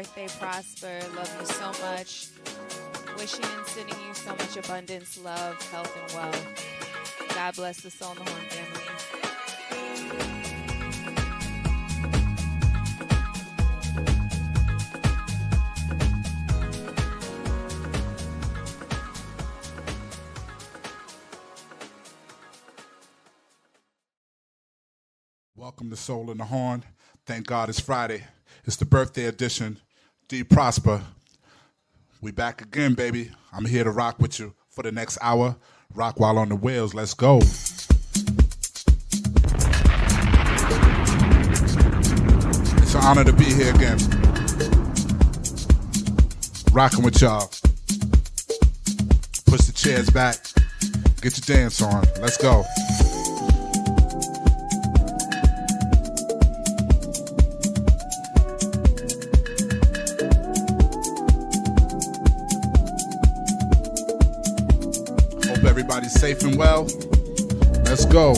birthday, Prosper. Love you so much. Wishing and sending you so much abundance, love, health, and wealth. God bless the Soul in the Horn family. Welcome to Soul in the Horn. Thank God it's Friday. It's the birthday edition. D Prosper. We back again, baby. I'm here to rock with you for the next hour. Rock while on the wheels. Let's go. It's an honor to be here again. Rocking with y'all. Push the chairs back. Get your dance on. Let's go. Everybody's safe and well. Let's go.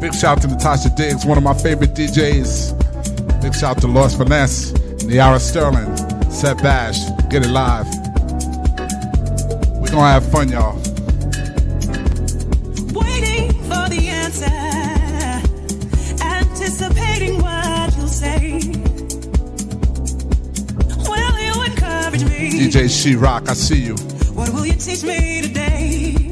Big shout to Natasha Diggs, one of my favorite DJs. Big shout to Lord Finesse, Niara Sterling, Seth Bash, Get It Live. Gonna have fun, y'all. Waiting for the answer, anticipating what you'll say. Will you encourage me? DJ She Rock, I see you. What will you teach me today?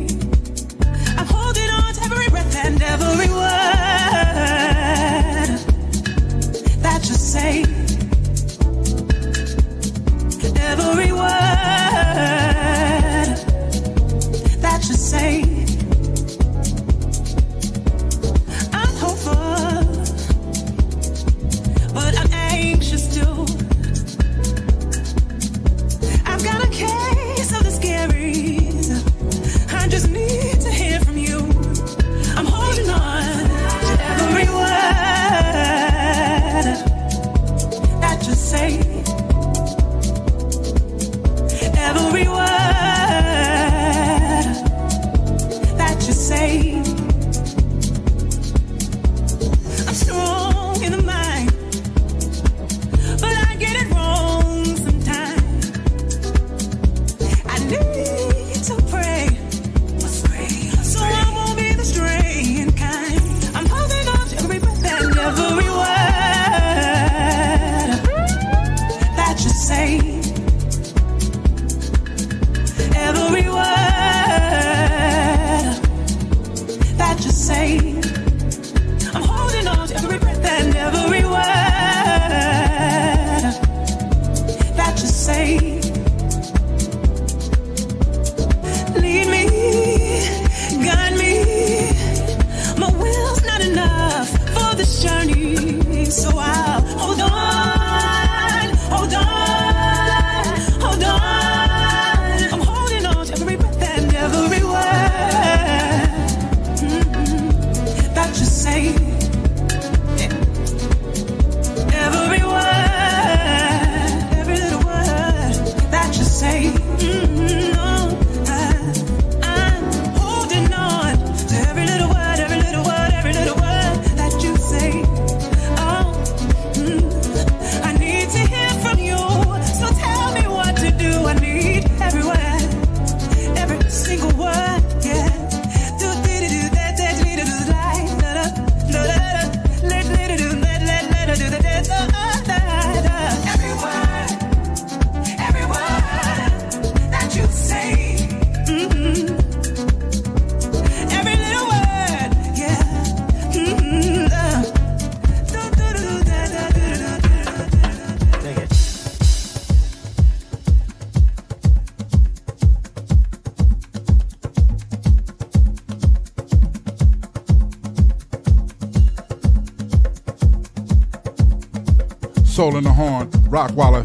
Soul in the Horn, Rockwaller.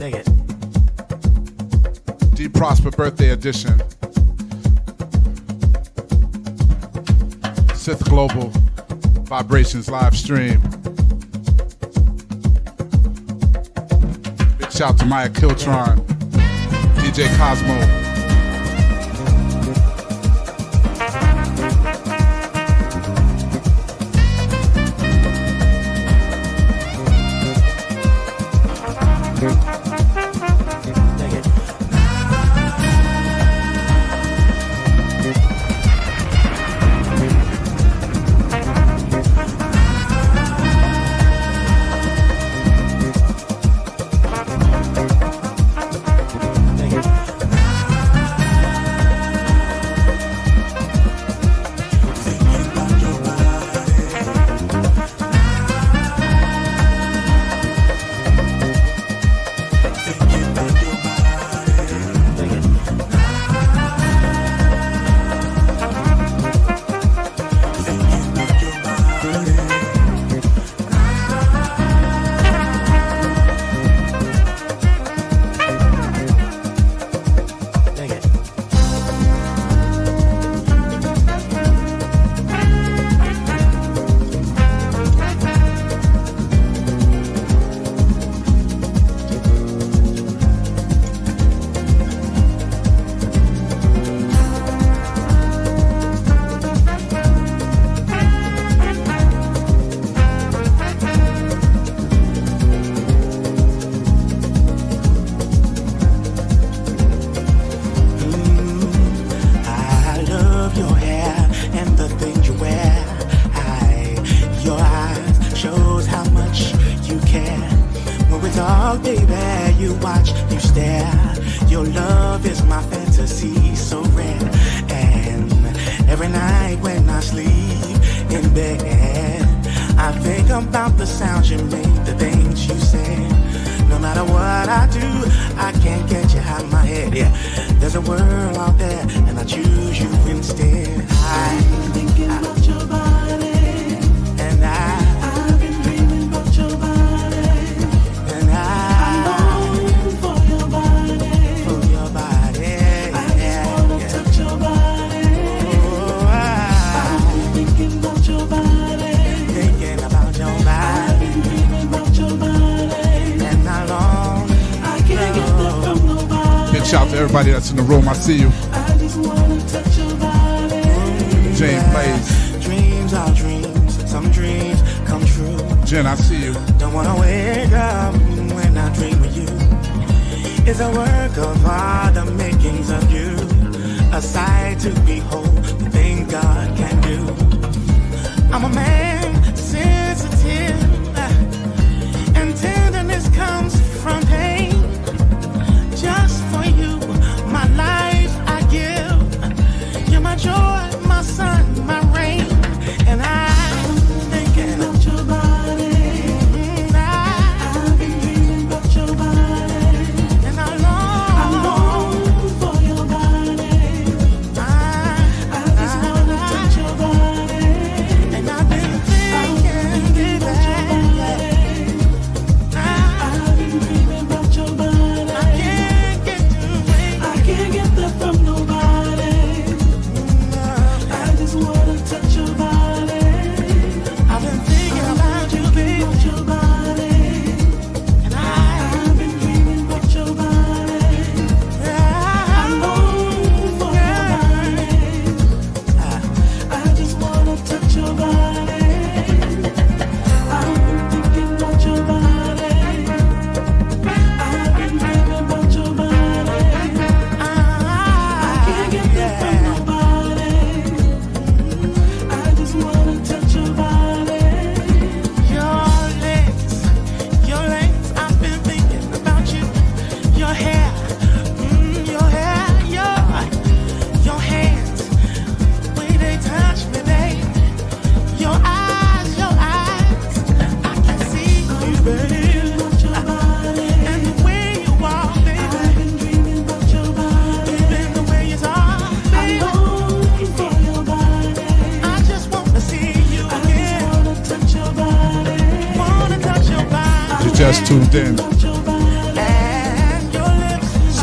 D Prosper Birthday Edition. Sith Global Vibrations live stream. Big shout to Maya Kiltron, DJ Cosmo.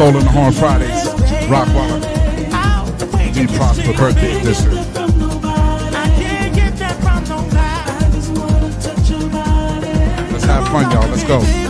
Soul in the Horn Fridays, Rock Waller, D. Prosper Birthday Edition. Let's have fun, y'all. Let's go.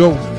Go.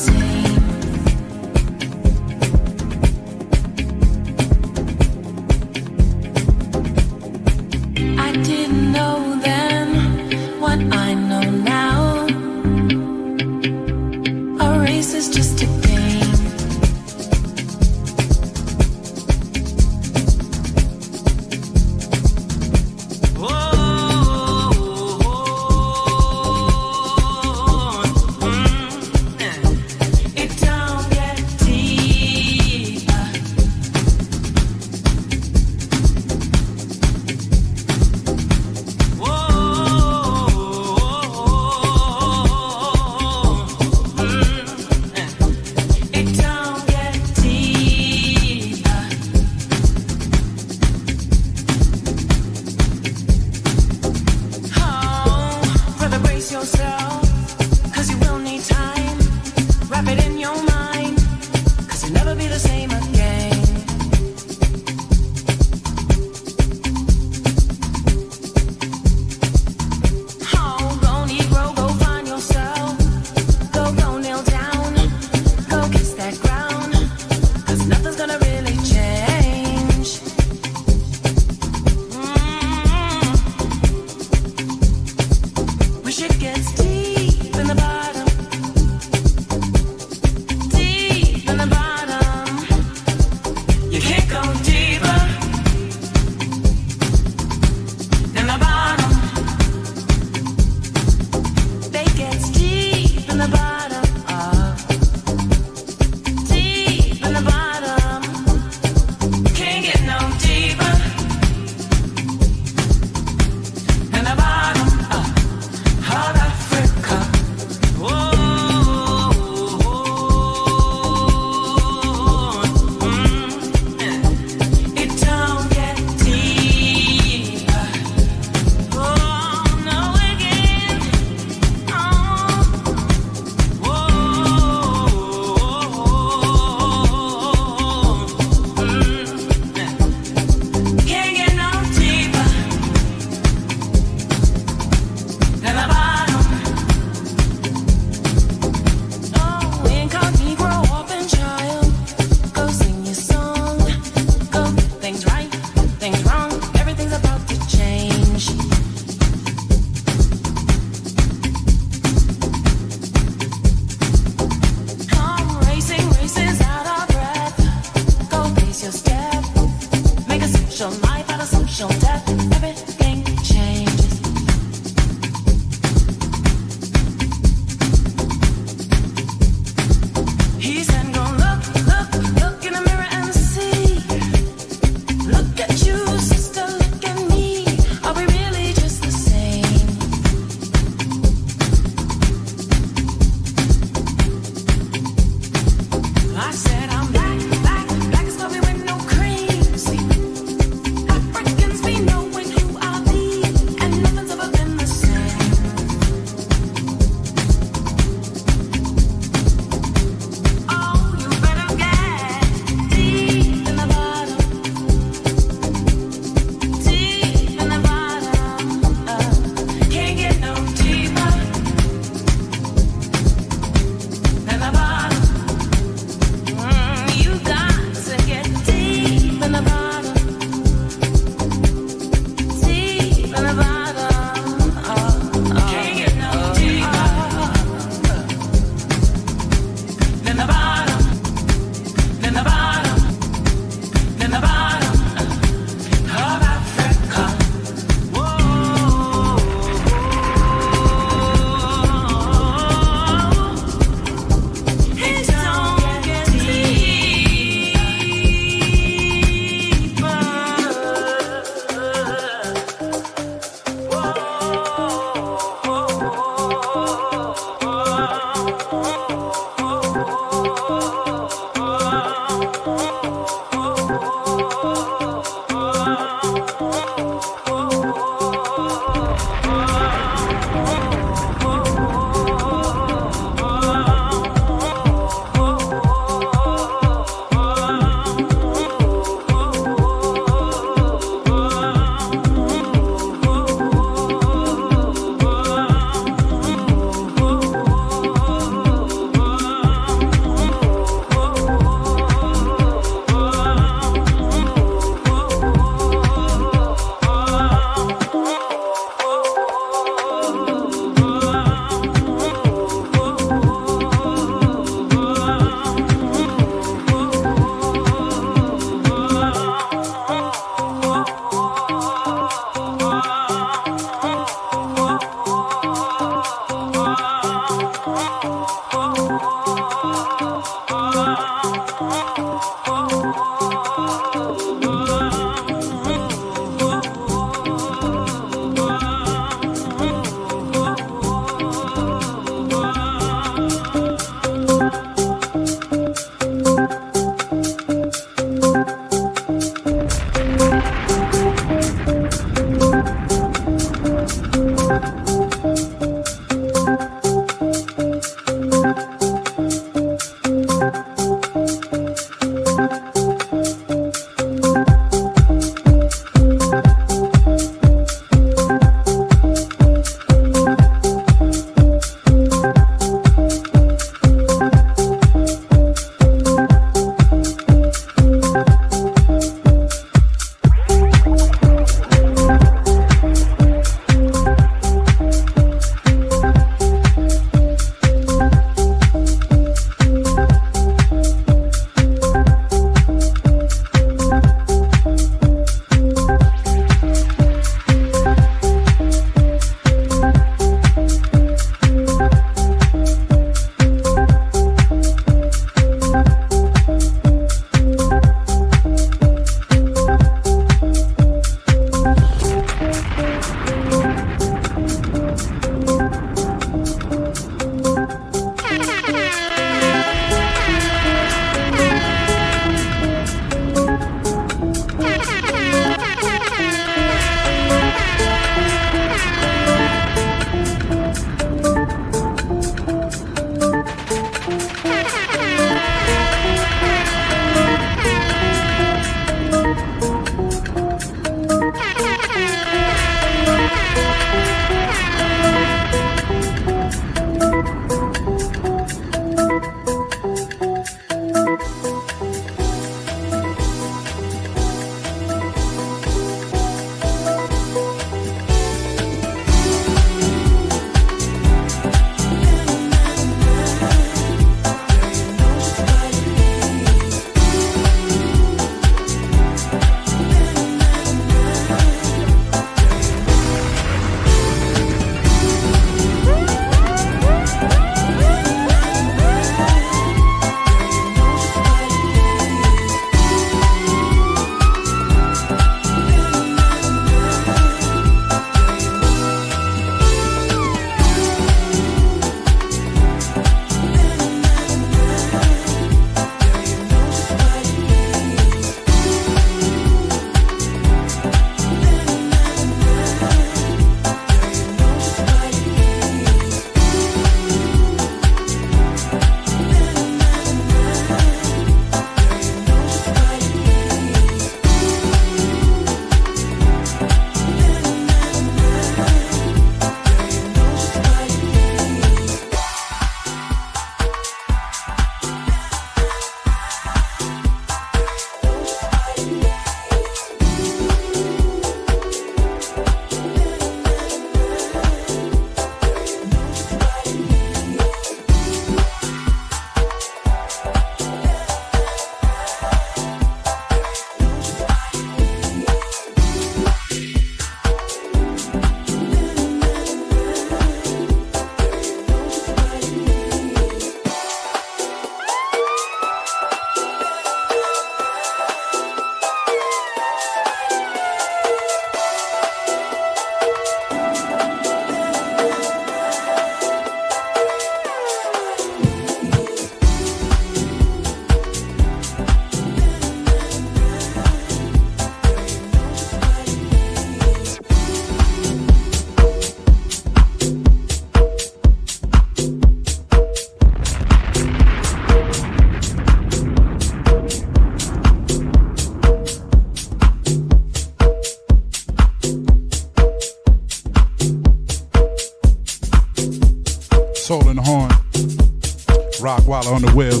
On the wheels.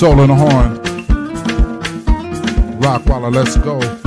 Soul in the Horn. Rock Waller, let's go.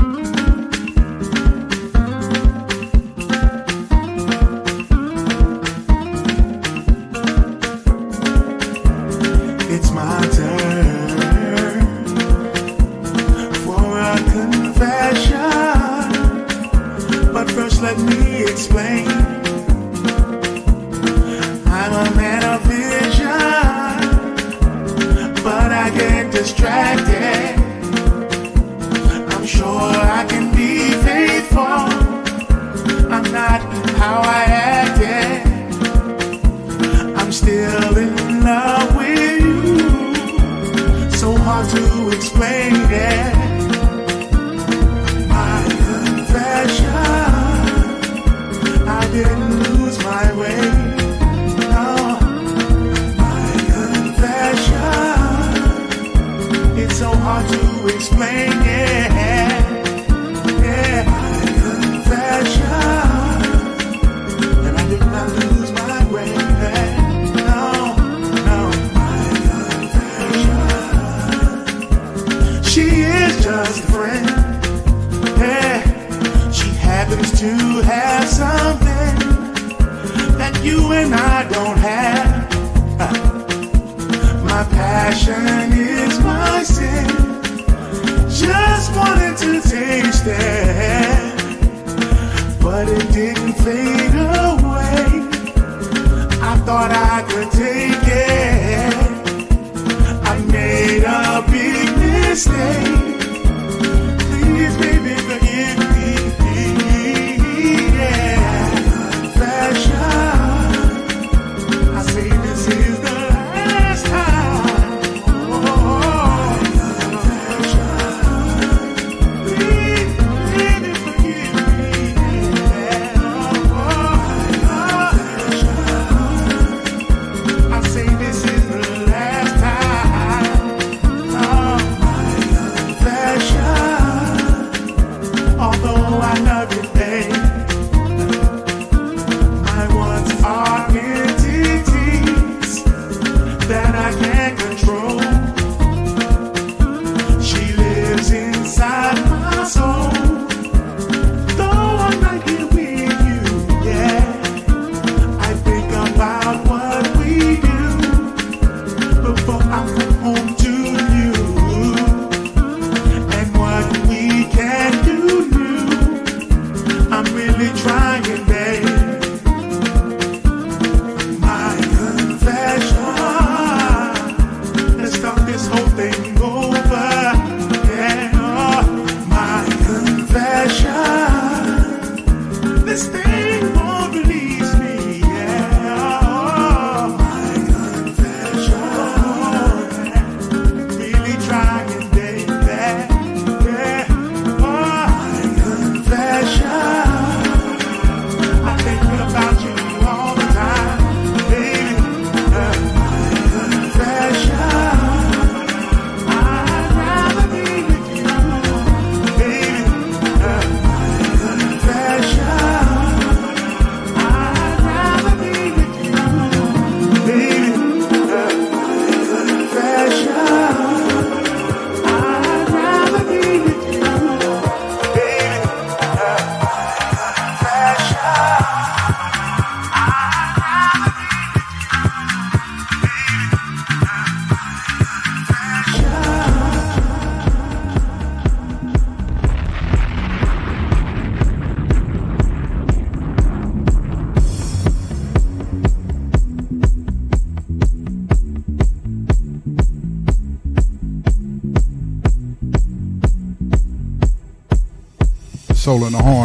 in the Horn.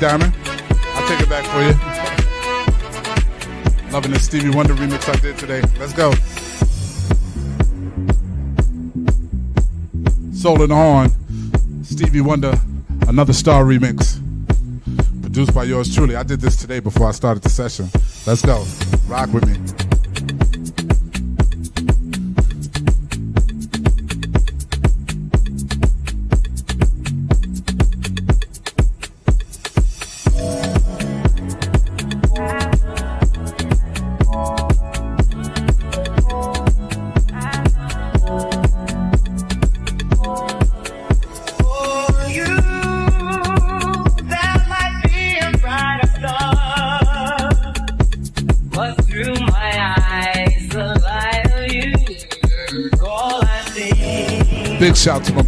Diamond. I'll take it back for you. Loving the Stevie Wonder remix I did today. Let's go. Soul the Horn. Stevie Wonder, another star remix. Produced by yours truly. I did this today before I started the session. Let's go. Rock with me.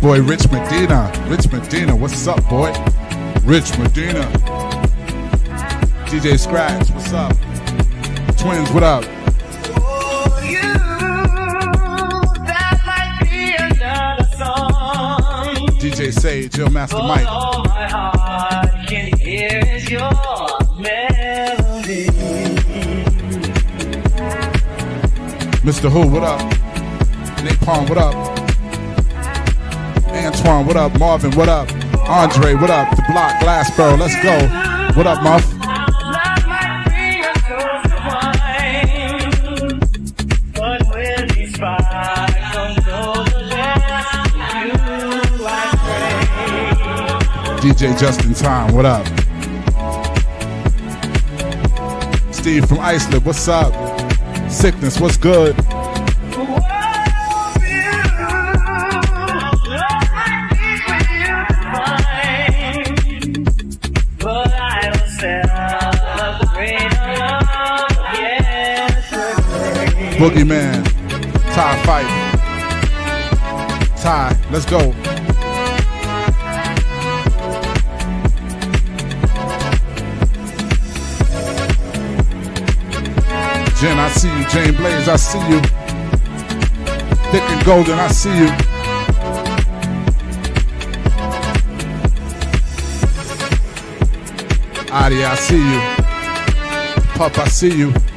Boy Rich Medina. Rich Medina, what's up, boy? Rich Medina. DJ Scratch, what's up? Twins, what up? For you, there might be another song, DJ Sage, Yo Master but Mike. all my heart can hear is your melody. Mr. Who, what up? Napalm, what up? Antoine, what up? Marvin, what up? Andre, what up? The Block, Glassboro, let's go. What up, Muff? DJ Justin Time, what up? Steve from Iceland, what's up? Sickness, what's good? Boogeyman, Ty Fight. Ty, let's go. Jen, I see you. Jane Blaze, I see you. Thick and golden, I see you. Adi, I see you. Pup, I see you.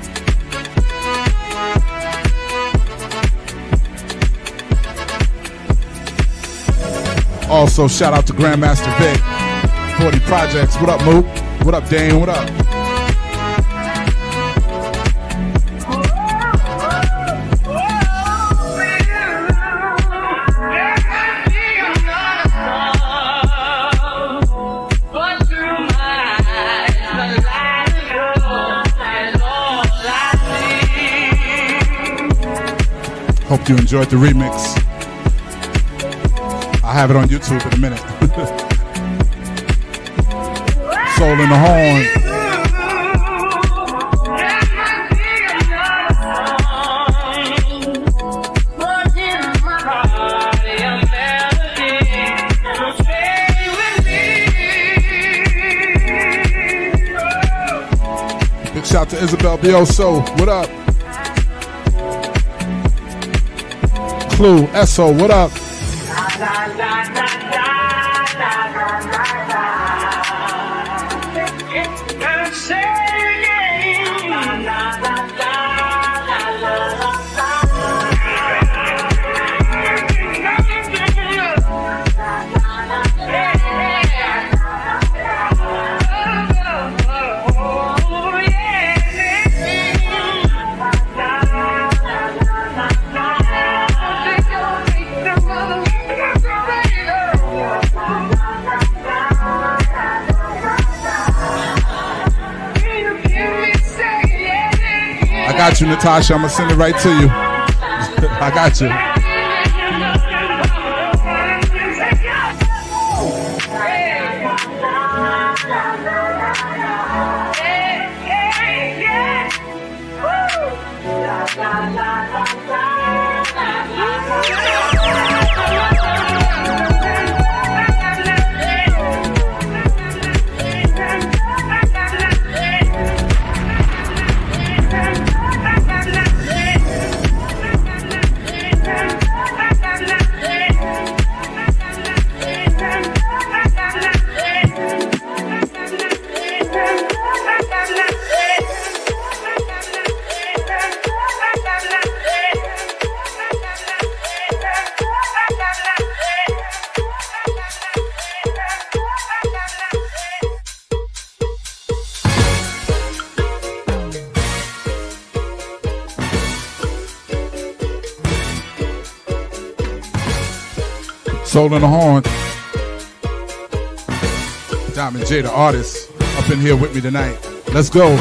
Also, shout out to Grandmaster Vic, 40 Projects. What up, Mook? What up, Dane? What up? Hope you enjoyed the remix. I have it on YouTube in a minute. Soul in the Horn. Big shout to Isabel Bioso. What up? Clue, Esso, what up? Got you, Natasha. I'm gonna send it right to you. I got you. Soul in the Horn. Diamond J, the artist, up in here with me tonight. Let's go.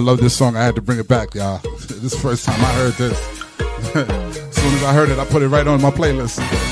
I love this song. I had to bring it back, y'all. this first time I heard this. as soon as I heard it, I put it right on my playlist.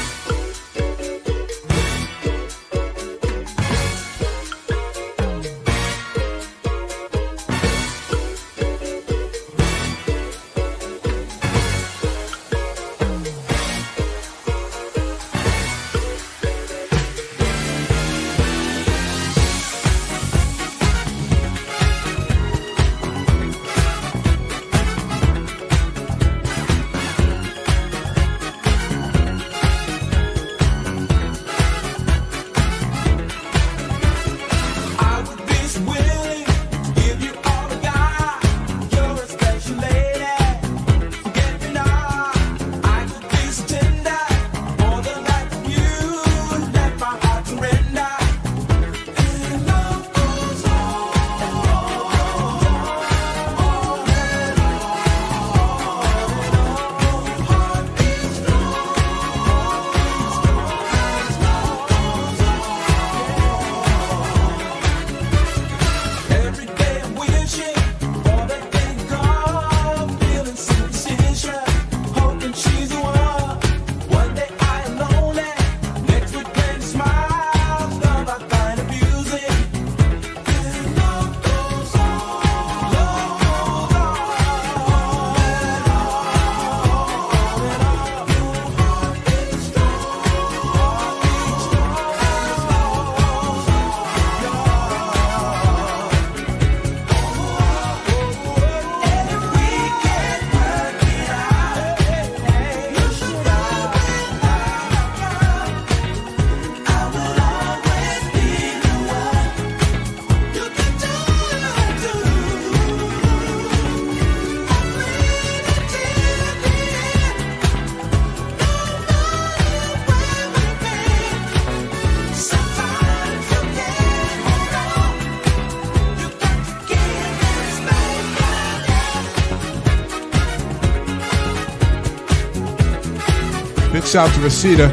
Shout out to Rashida,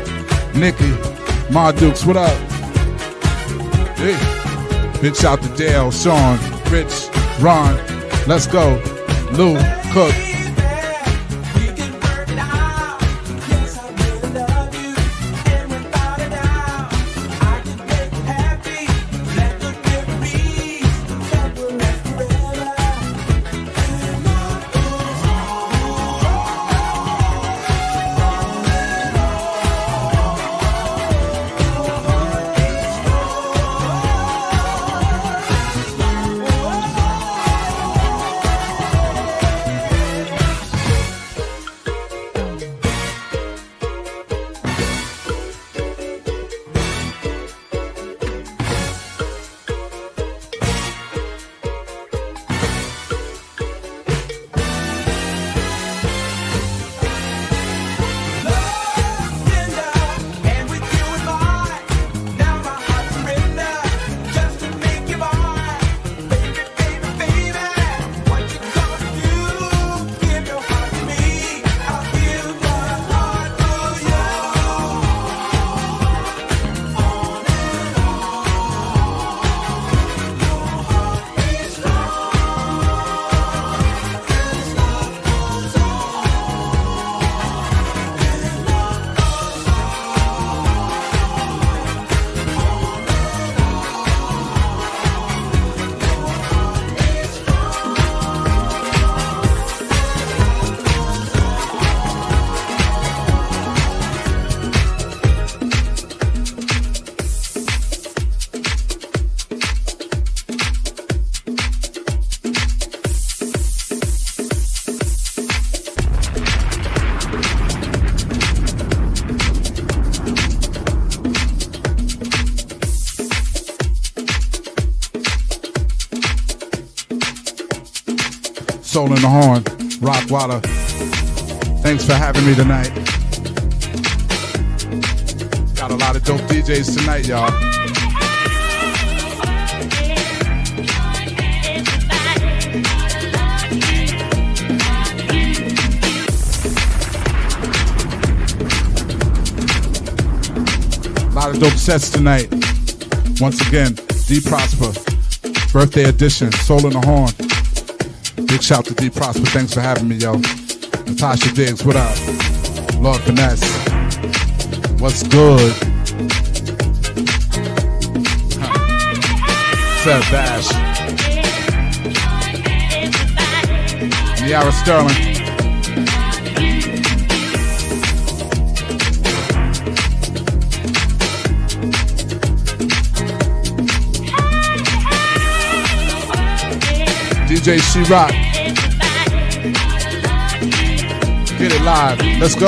Nikki, Ma Dukes, what up? Hey. Big shout out to Dale, Sean, Rich, Ron. Let's go. Lou, Cook. Soul in the Horn, Rock Waller. Thanks for having me tonight. Got a lot of dope DJs tonight, y'all. Lot of dope sets tonight. Once again, D Prosper, birthday edition, Soul in the Horn. Big shout to D Prosper. Thanks for having me, yo. Natasha Diggs, what up? Lord Finesse, what's good? Seth Bash, Sterling. She Rock. Get it live. Let's go.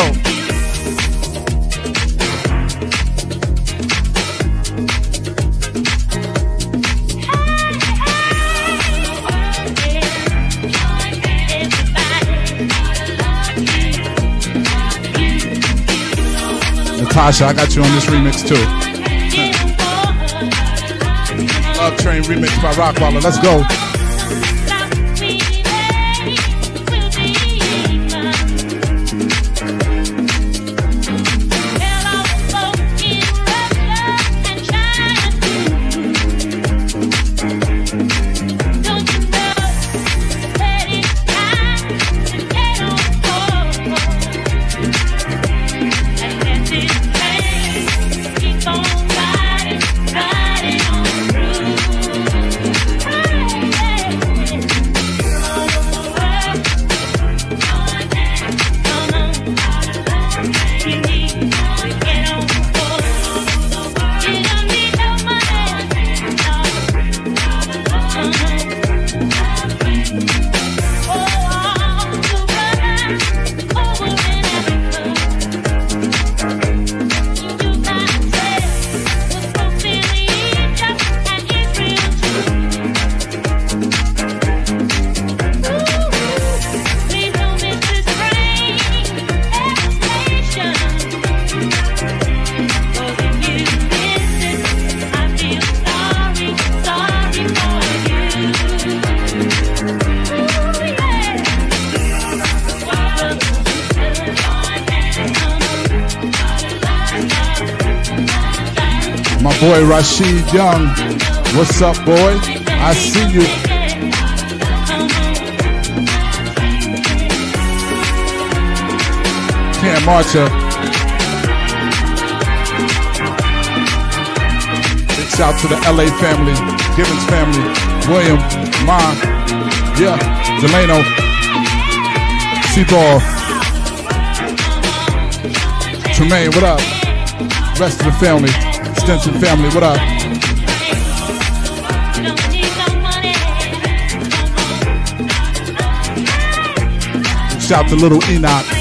Natasha, I got you on this remix too. Love Train remix by Rockwaller. Let's go. Rashid Young. What's up, boy? I see you. Cam Marcher. Big shout to the LA family, Gibbons family, William, Ma, yeah, Delano, Seaball, Tremaine, what up? Rest of the family, Stenson family, what up? Shout to little Enoch.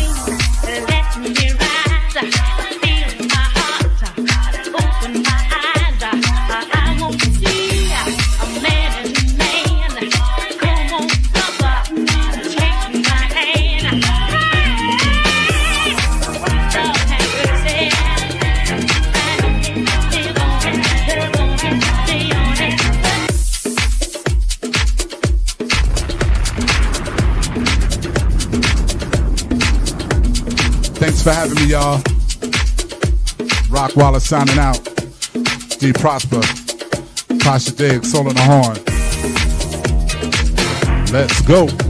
For having me, y'all. Rock Waller signing out. D Prosper. Tasha Diggs, Soul in the Horn. Let's go.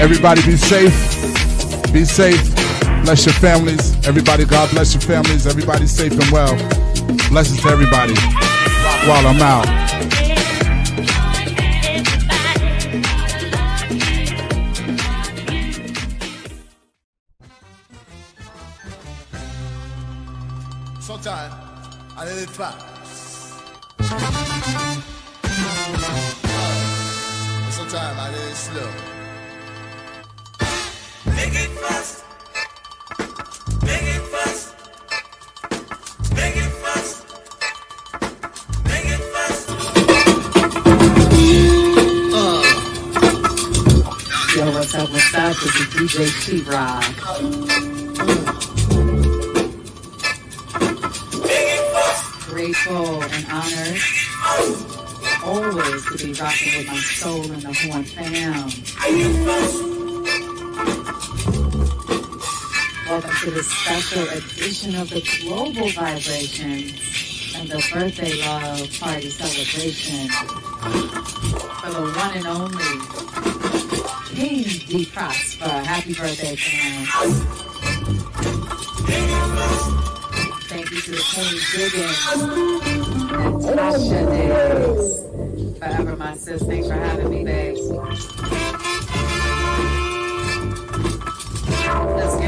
Everybody be safe. Be safe. Bless your families. Everybody, God bless your families. Everybody safe and well. Blessings to everybody. While I'm out. Sometimes I need it fast. Sometimes I need it slow. DJ T Rod. Grateful and honored always to be rocking with my soul and the horn fam. special edition of the Global Vibrations and the Birthday Love Party Celebration for the one and only King D. Prosper. Happy birthday, fam. Thank you to the Queen Diggins, Tasha Diggs, Forever My Sis. Thanks for having me, babe.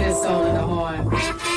in the soul in the heart.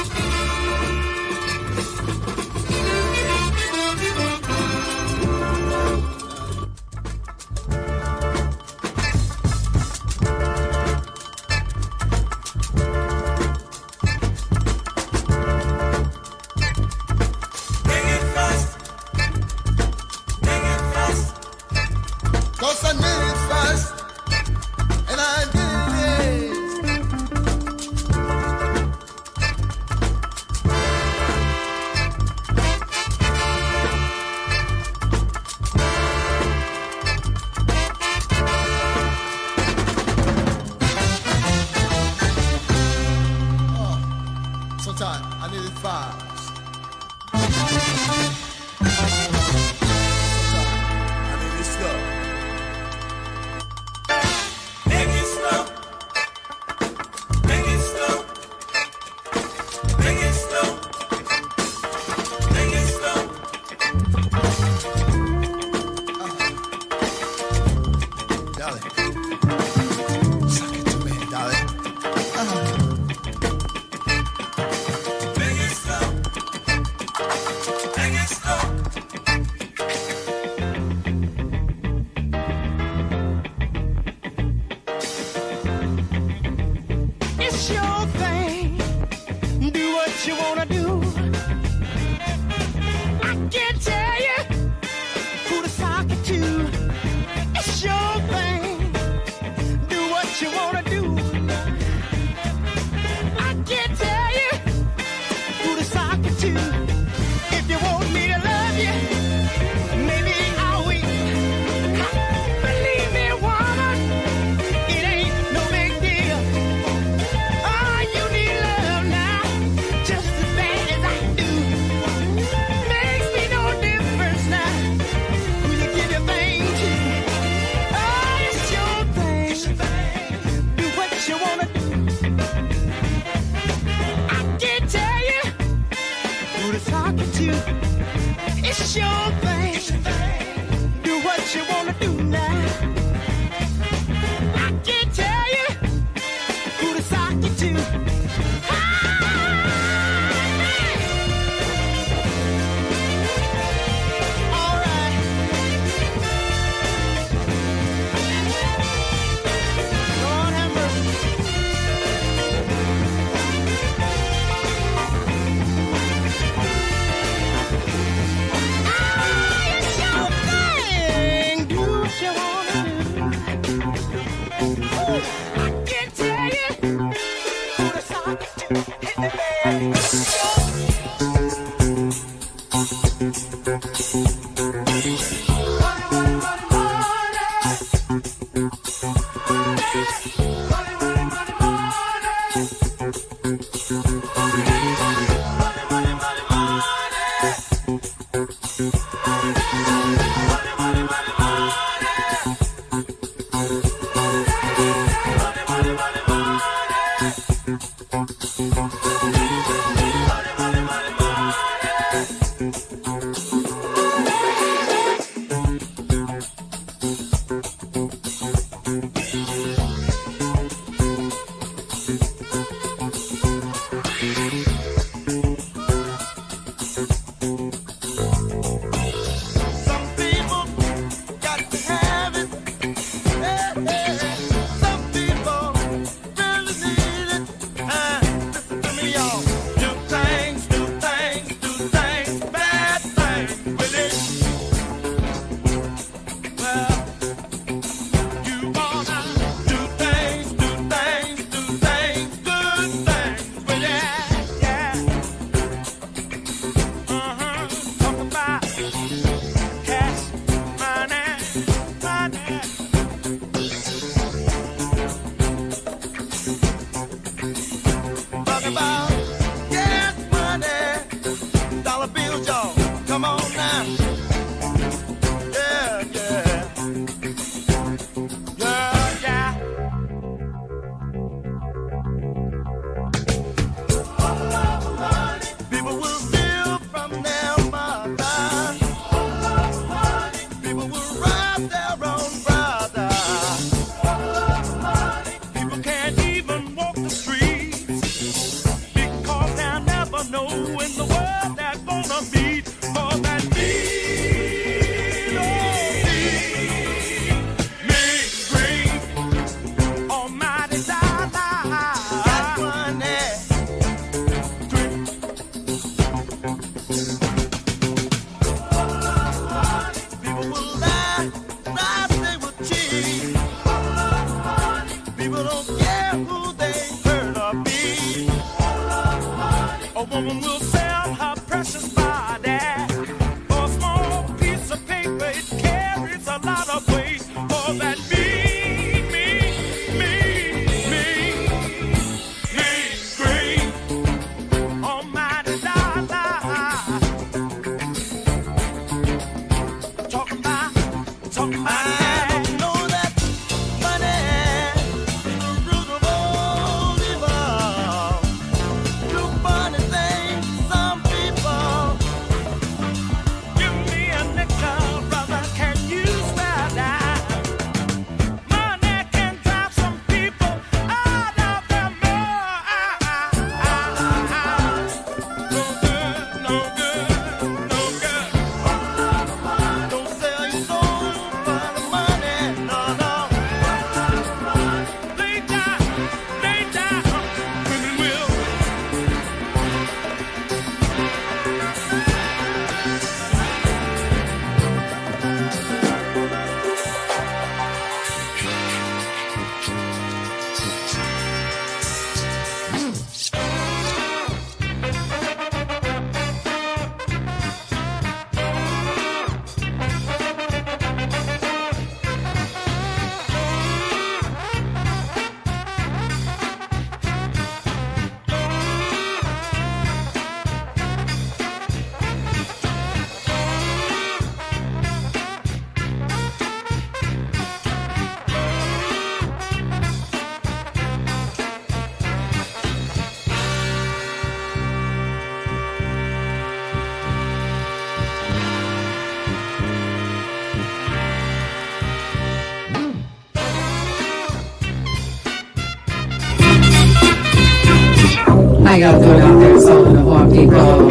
I got to do it out there selling to more people.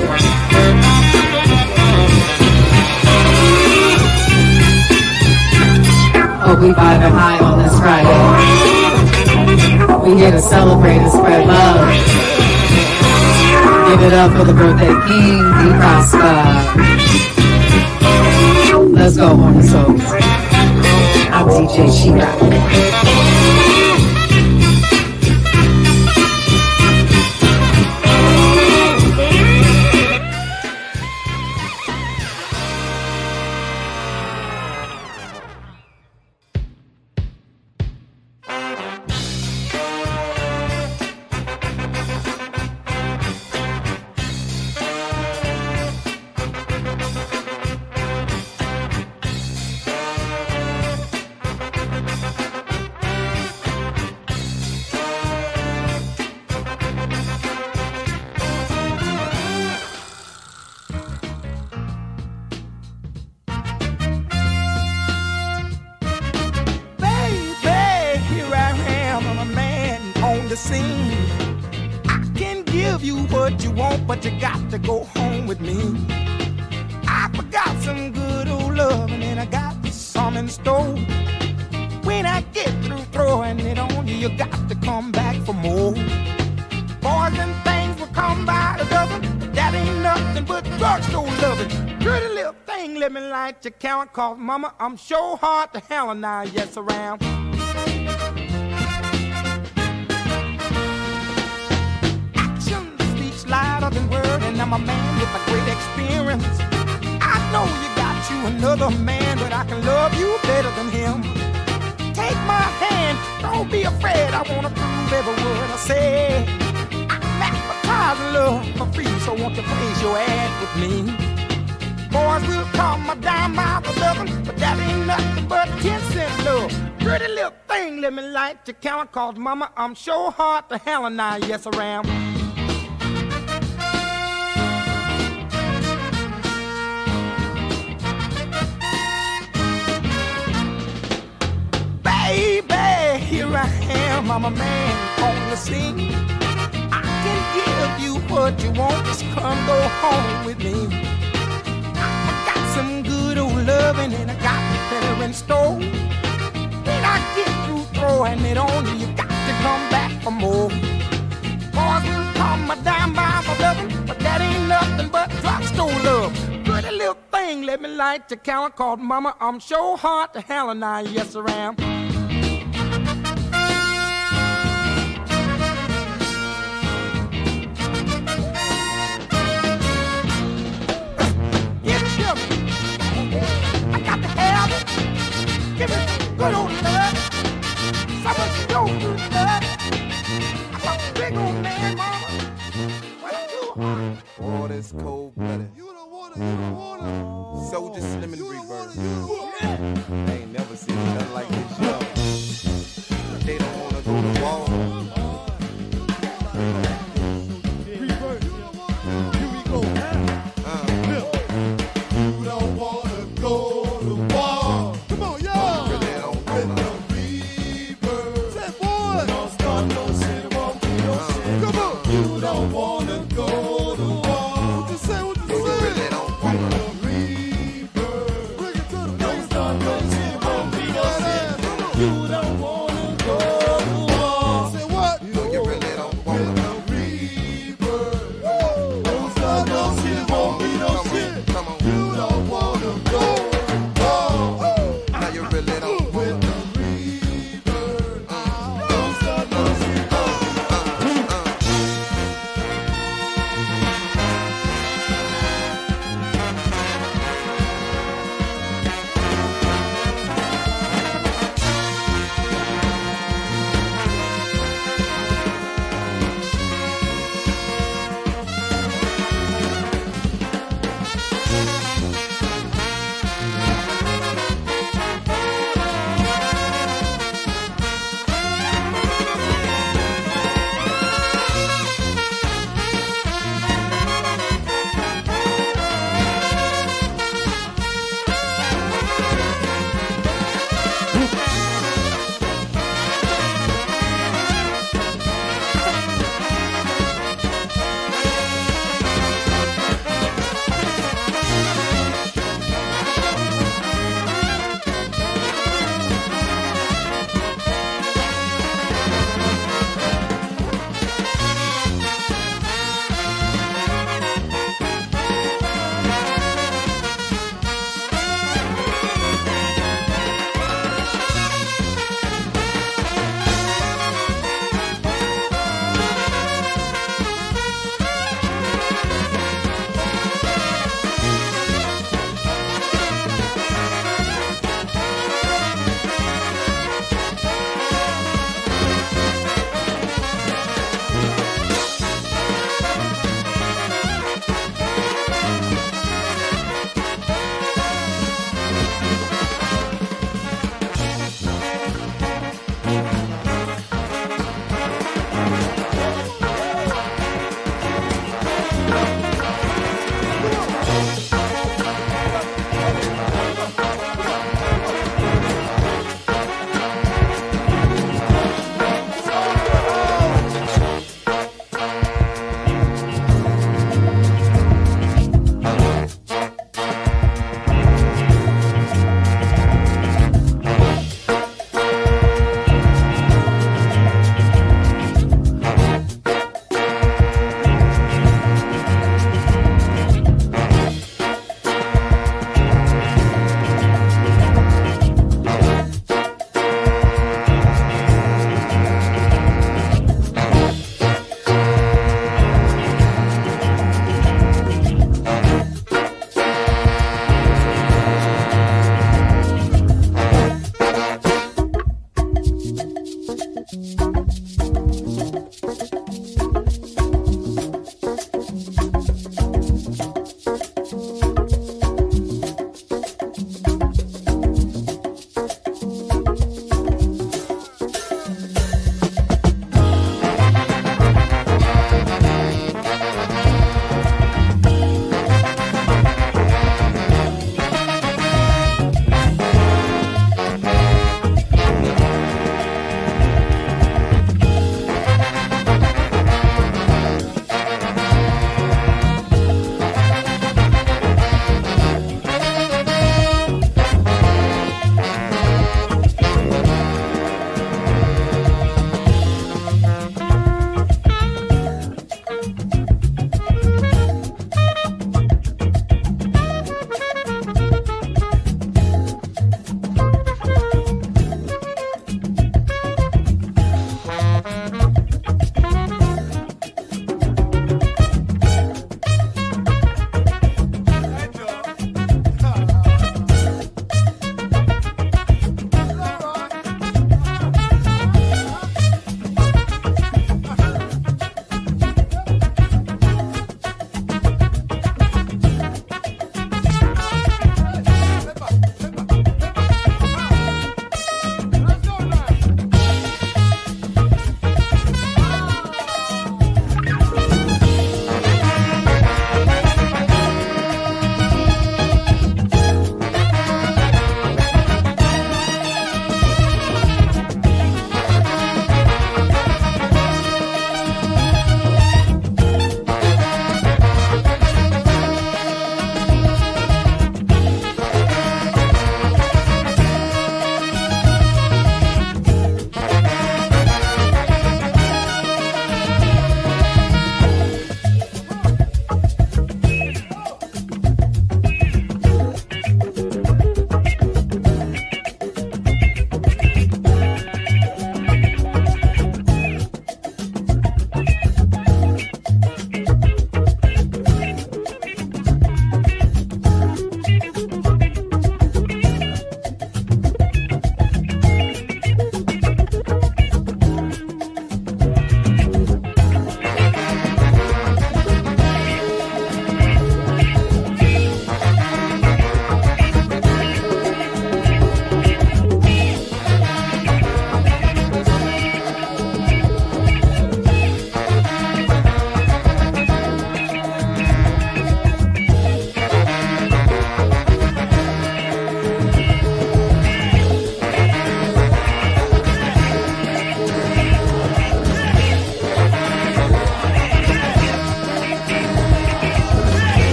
we buy them high on this Friday. We here to celebrate and spread love. Give it up for the birthday king, D. Prosper. Let's go, Horn Souls. I'm DJ She-Rock. called Mama, I'm sure. like to count, cause mama, I'm so hard to hell and I, yes, I am. baby, here I am. I'm a man on the scene. I can give you what you want. Just come go home with me. blame it on you. You got to come back for more. Boys will come a dime by my loving, but that ain't nothing but drugstore love. Pretty little thing, let me light your counter called Mama. I'm so hard to hell and I, yes, I am. It's you. I got to have it. Give it good old.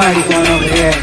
party going over there.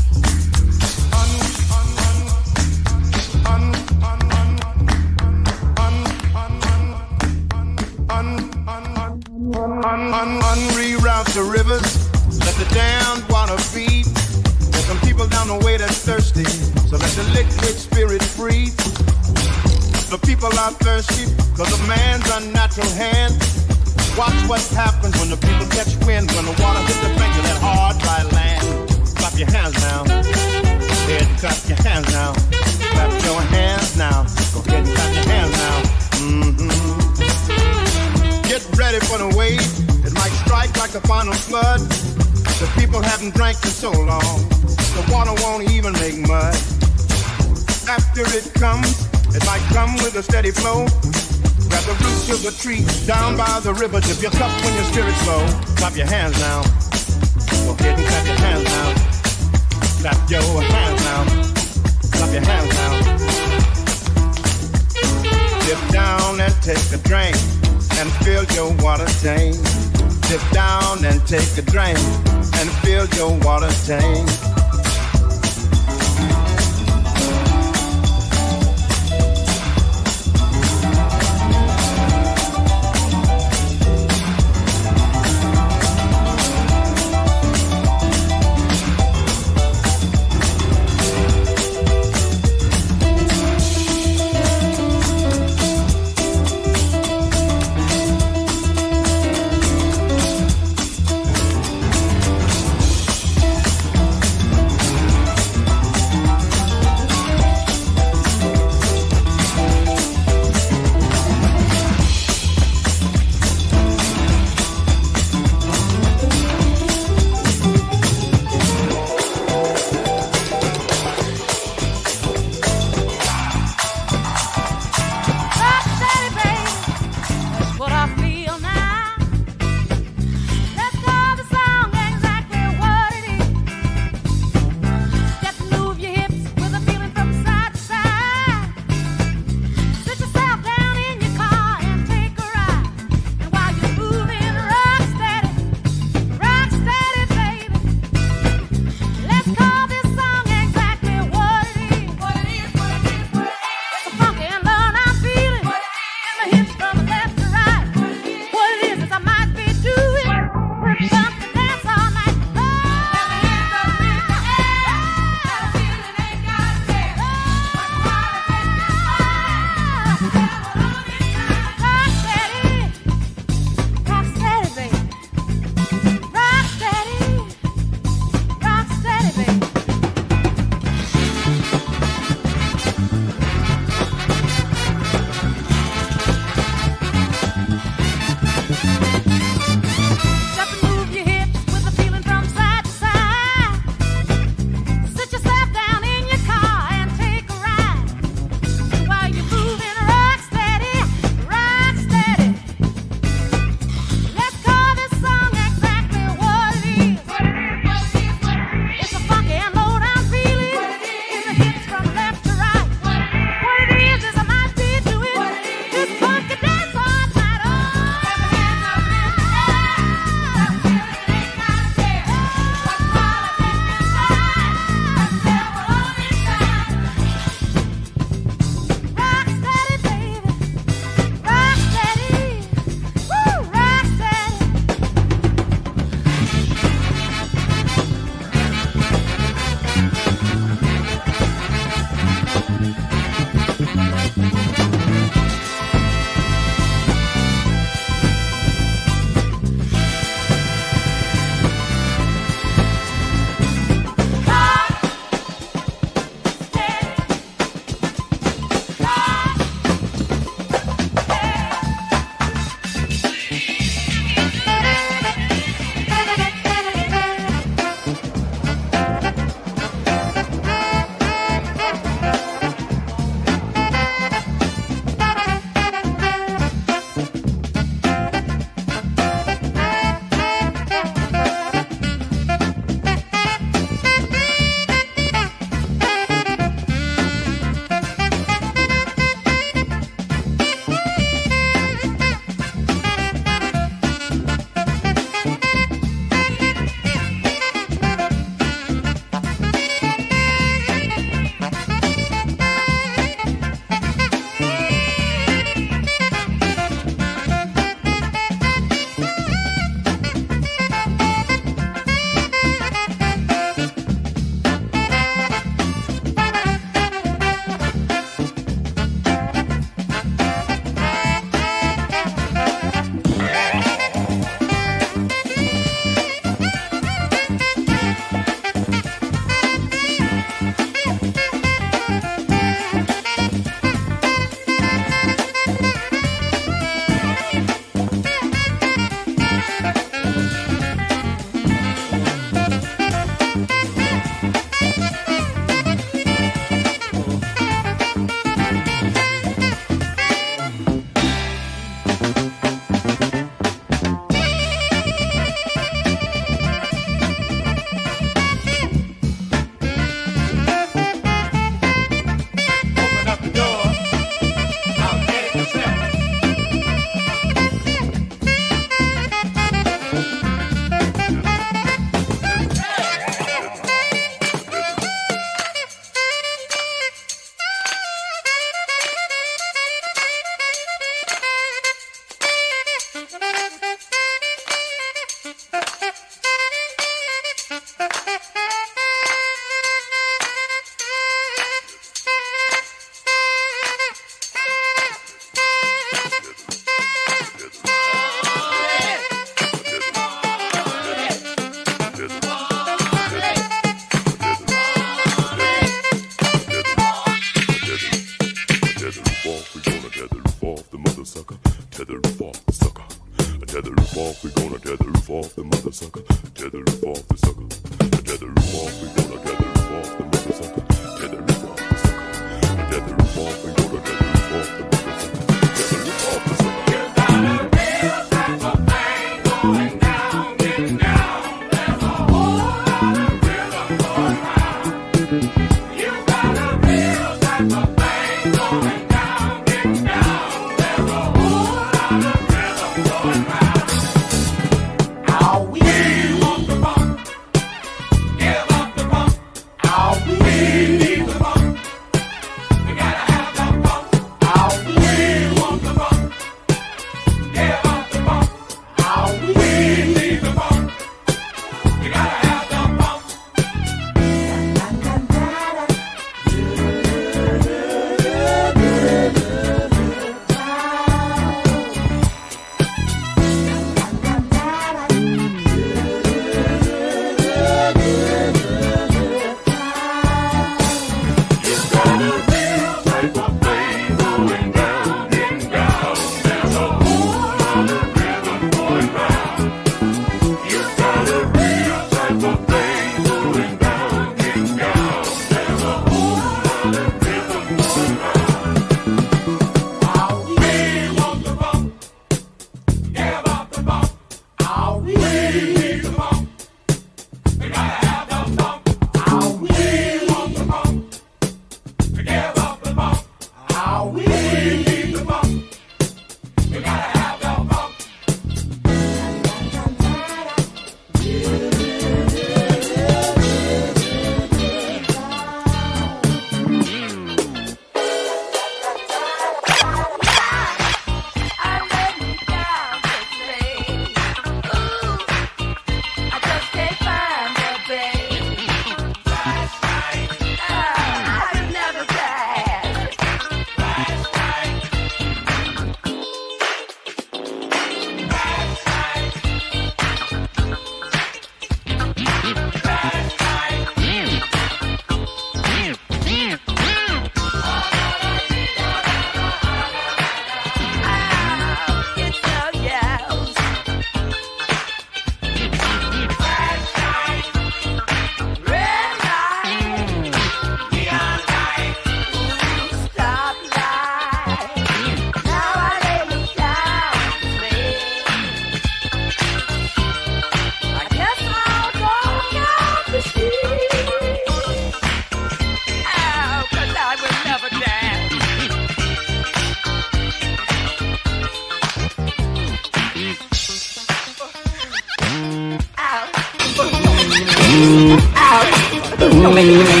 What's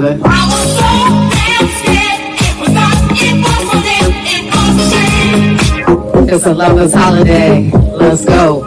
together. It's a lover's holiday. Let's go.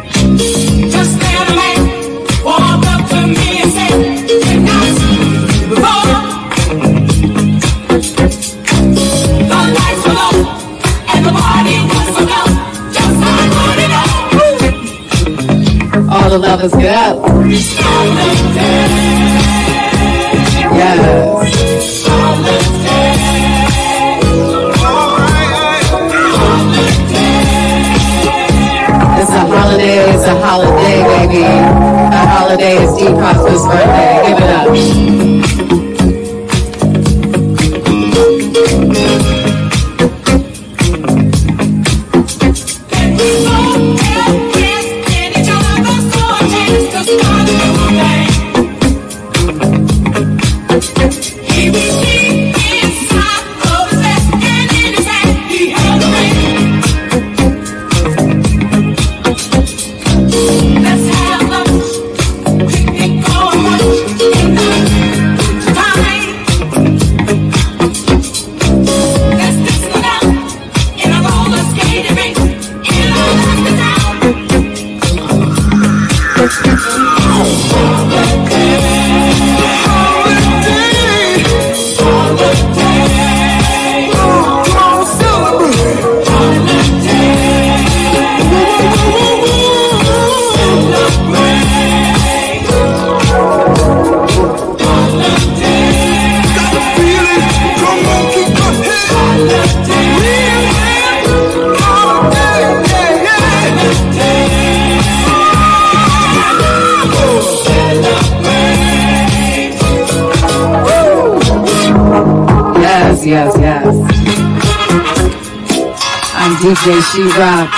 DJ She Rock.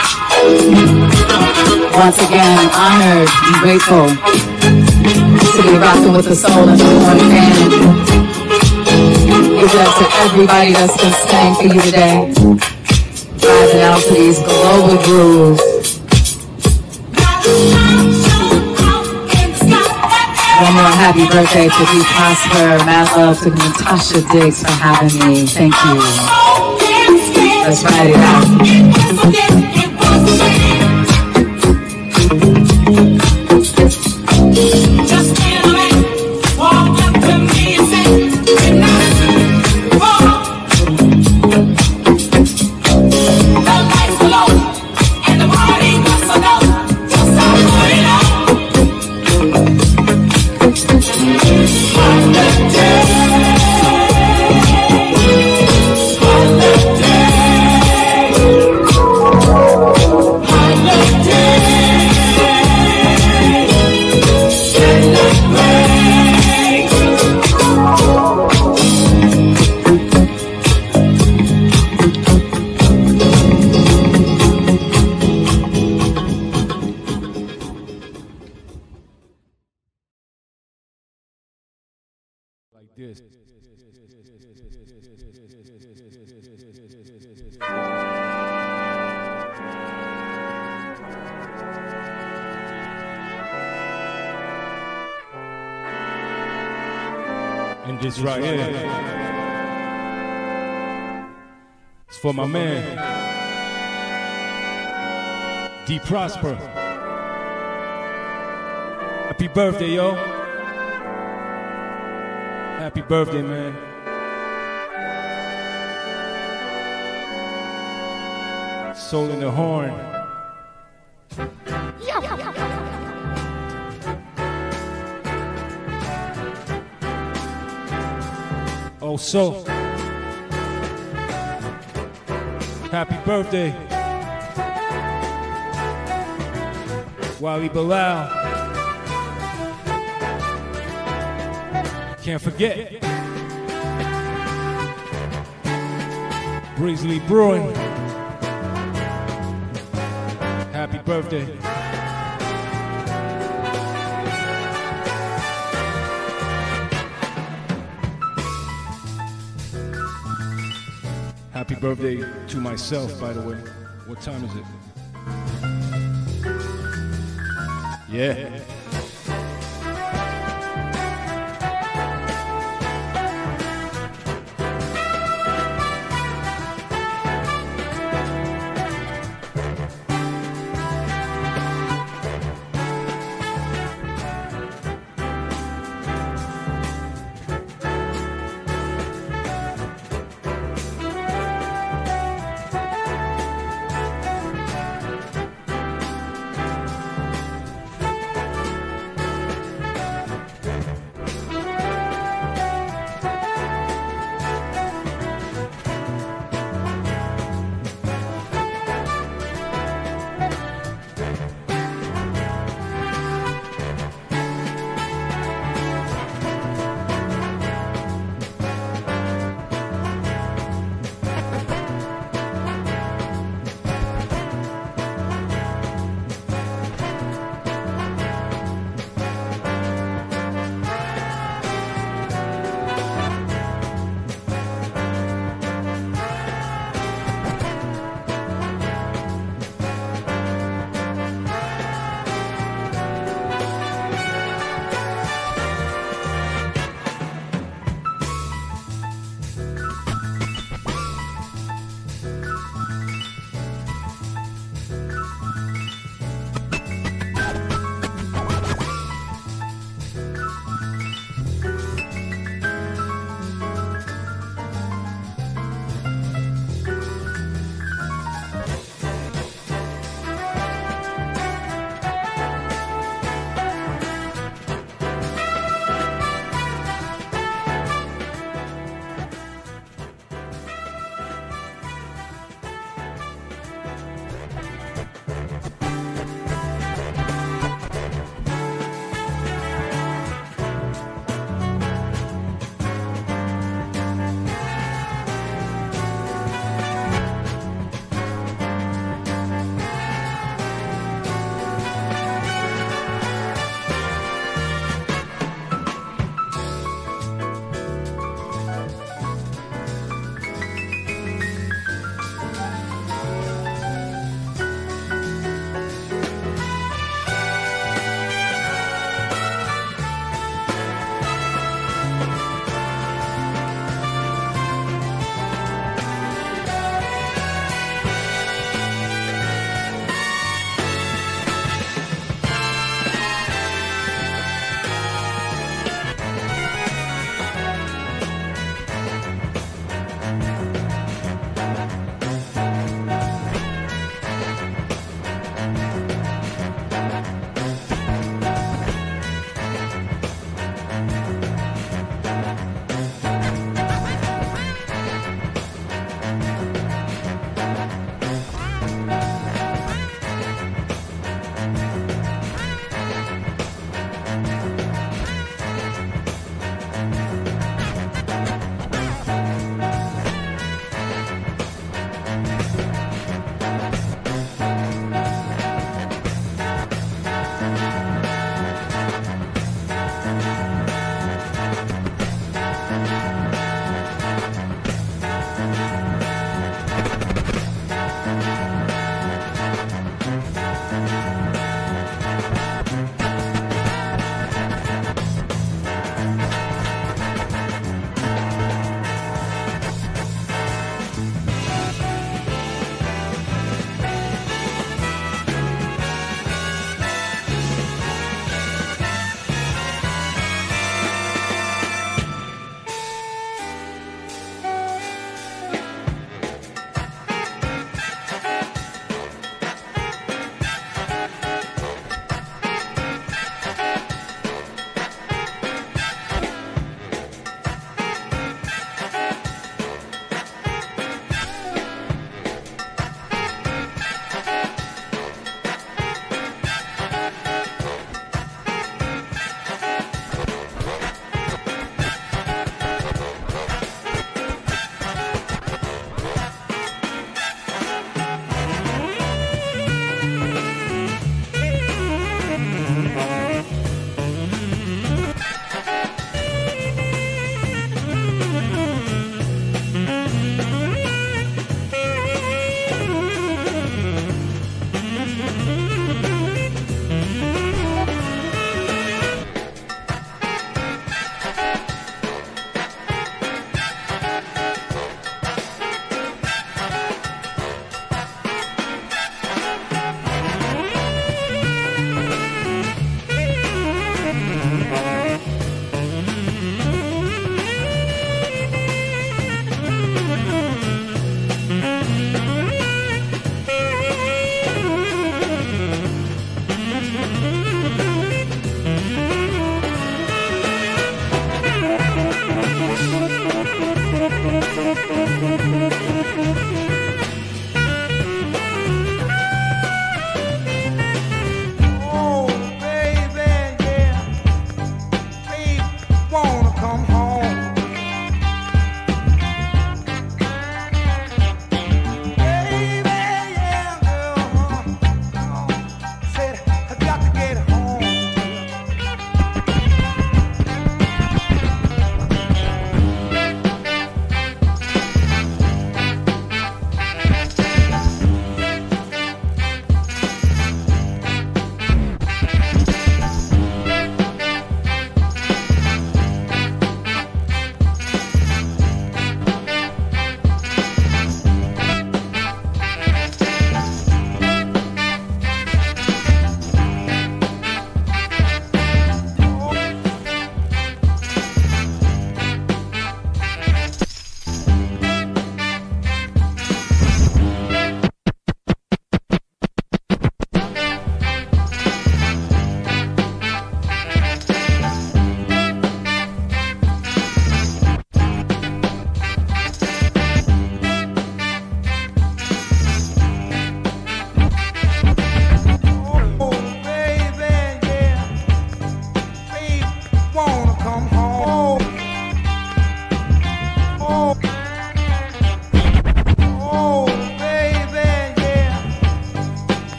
Once again, honored and grateful to be rocking with the Soul in the Horn band. Give it up to everybody that's been staying for you today. Rising out to these global grooves. One more happy birthday to D Prosper. Mad love to Natasha Diggs for having me. Thank you. Let's ride it out. Prosper. Happy birthday, yo. Happy birthday, man. Soul in the Horn. Oh, so. Happy birthday. Wally Bilal. Can't forget. Breesley Brewing. Happy birthday. Happy birthday to myself, by the way. What time is it? Yeah.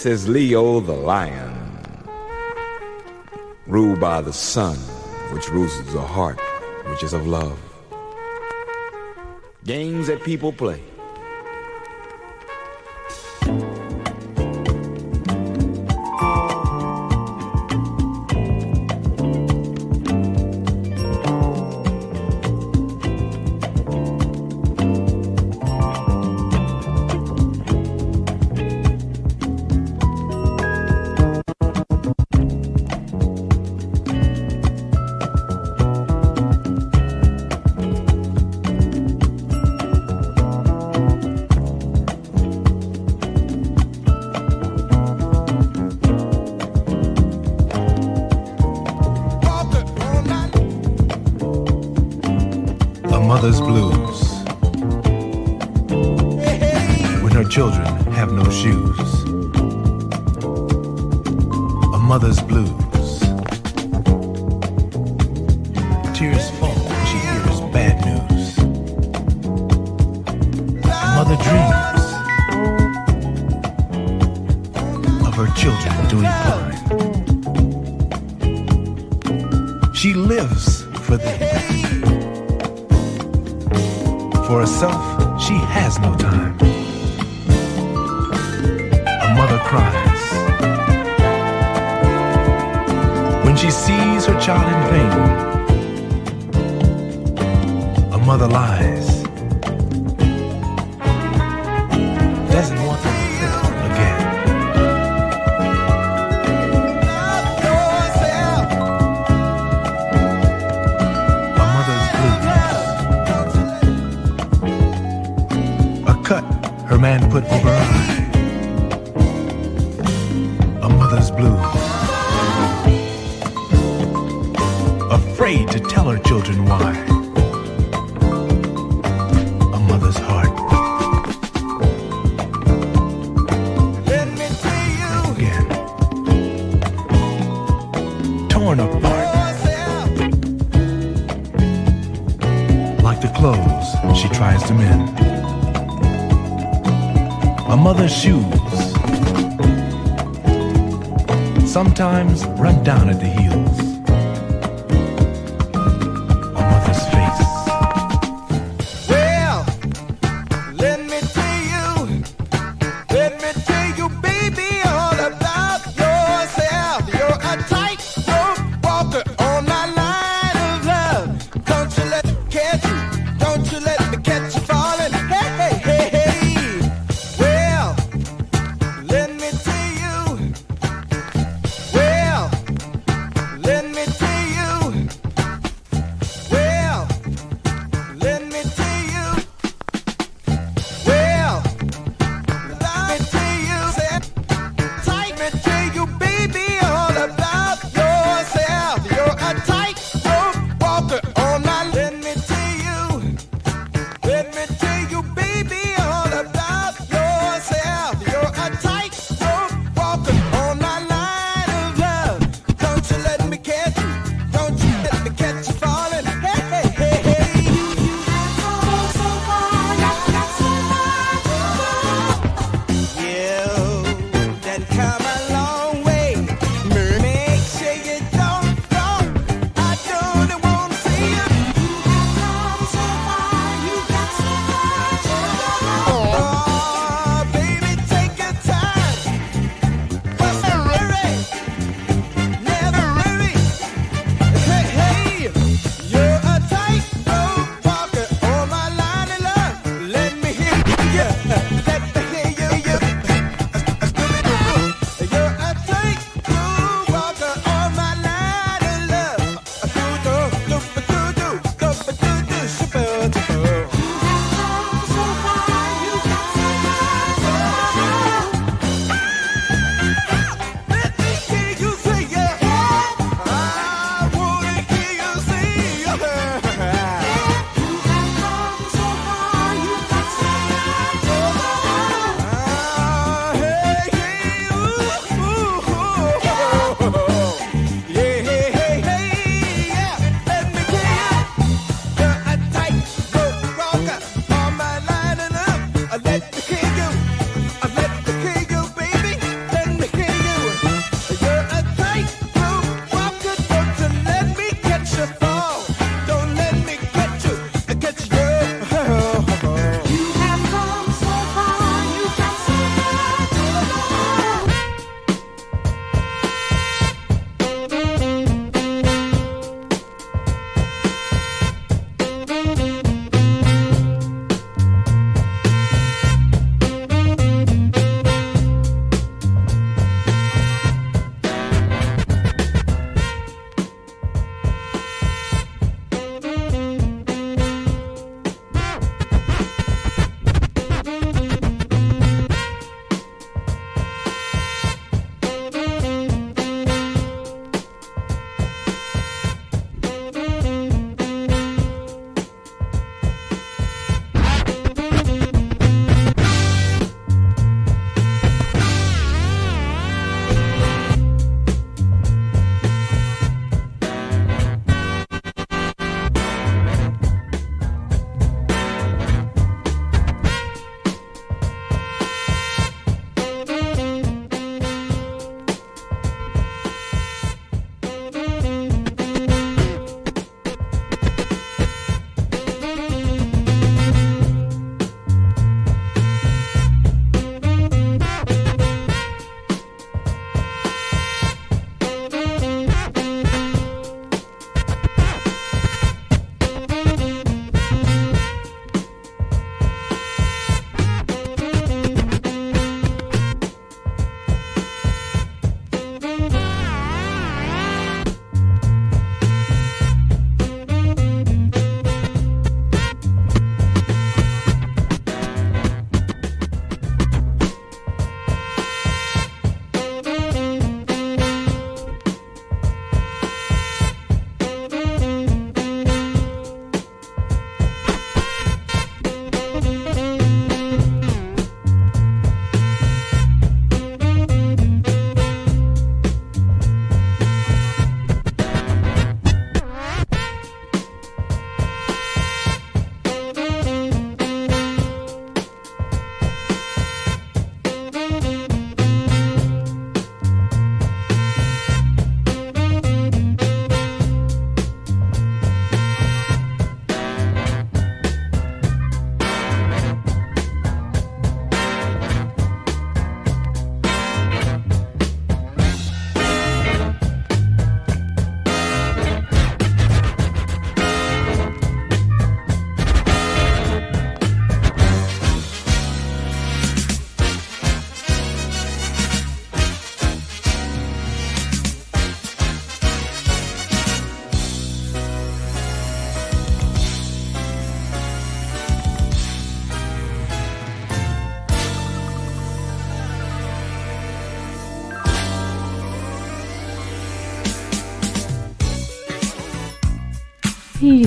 This is Leo the lion, ruled by the sun, which rules the heart, which is of love. Games that people play children have no shoes. A mother's blues. shoes. Sometimes run down at the heels.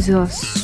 episódios.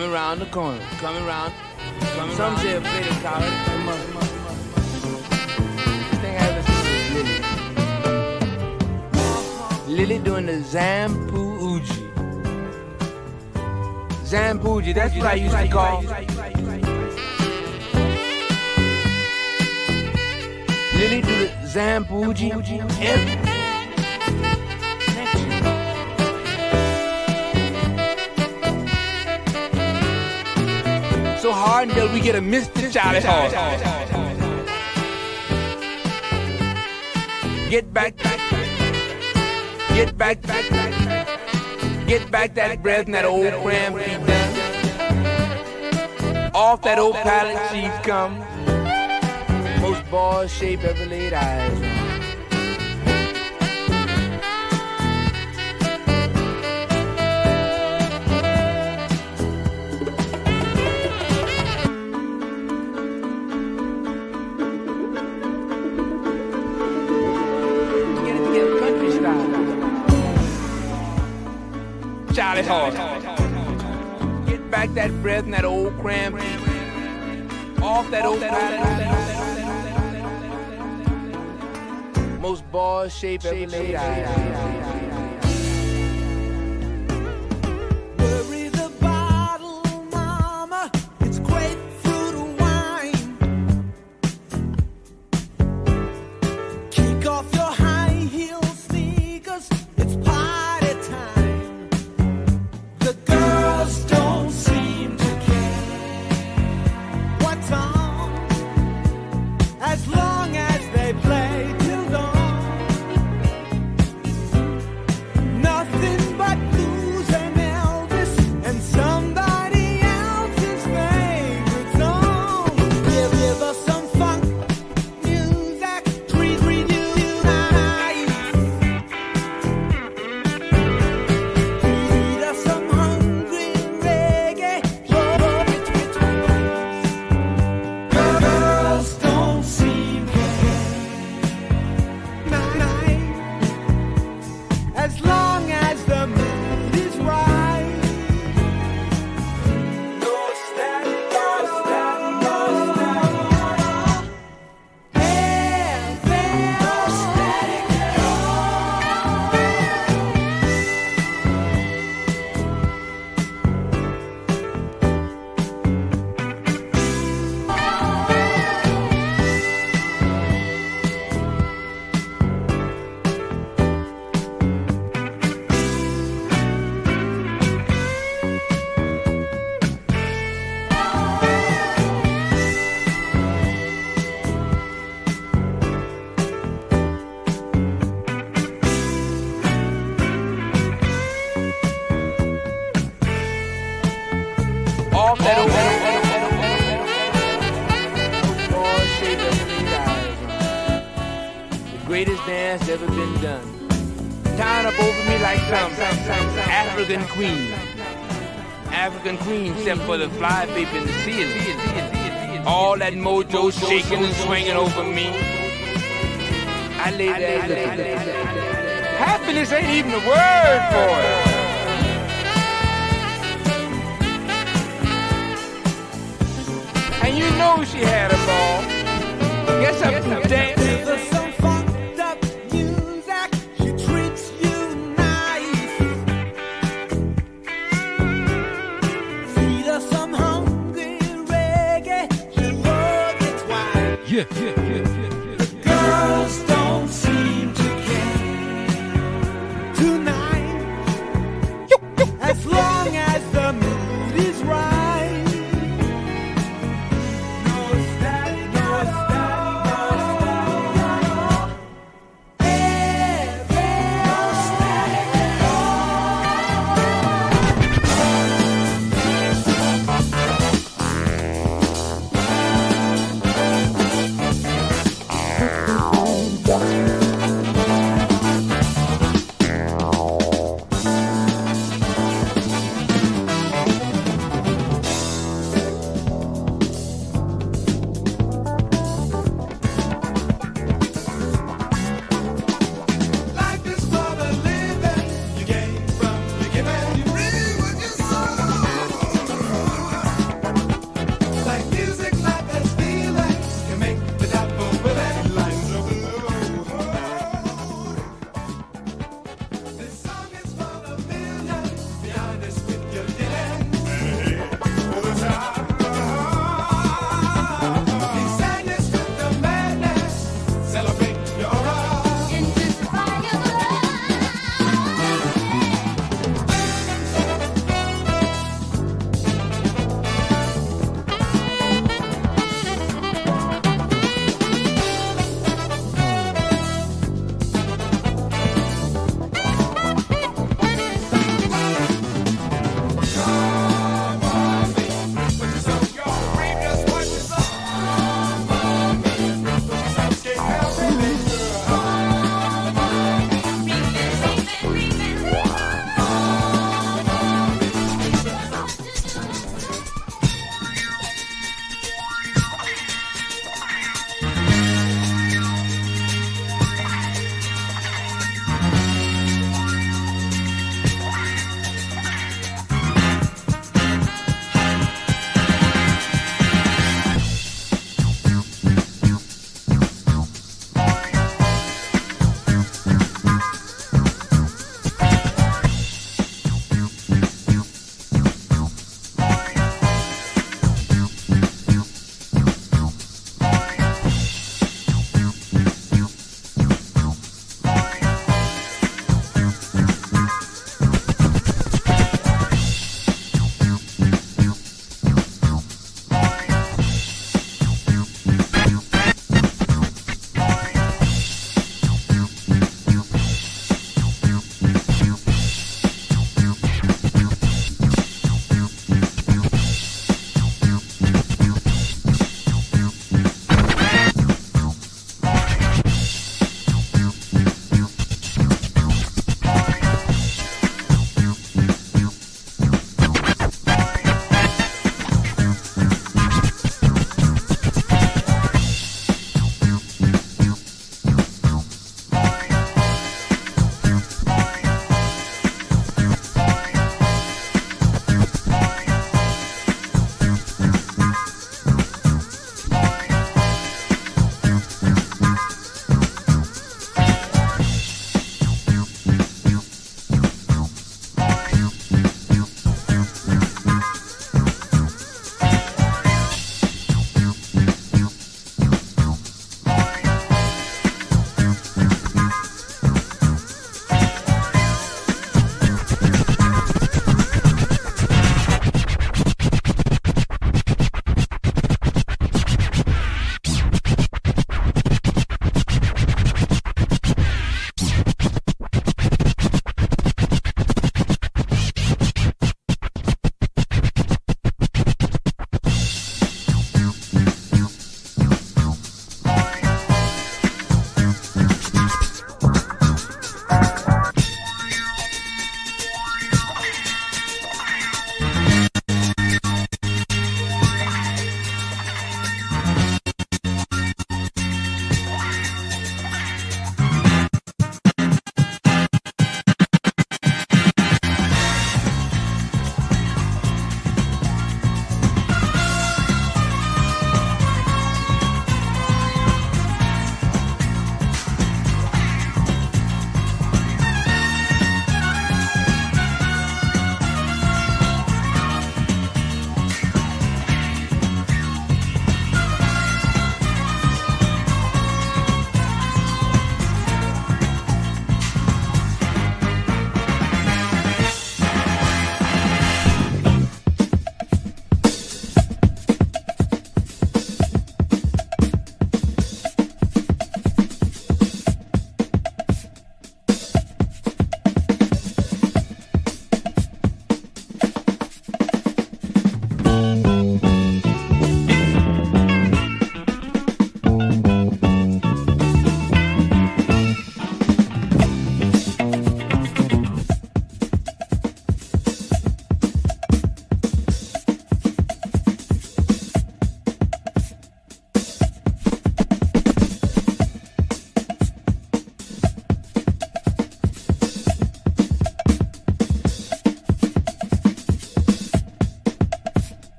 Coming round the corner. Coming round. Coming Some say a collar. This thing I ever seen was Lily. Lily doing the Zampooji. Zampooji, that's what I used to call. Lily do the Zampooji every until we get a Mr. Charlie Horse. Get back, get back, get back that breath and that old cram feet down. Off that old pallet she's come. Most boys shape ever laid eyes Most boys shape ever laid eyes. Worry queen. African queen, except for the fly paper in the ceiling. All that mojo shaking and swinging over me. I lay there. Happiness ain't even a word for it. And you know she had a ball. Guess I'm dancing.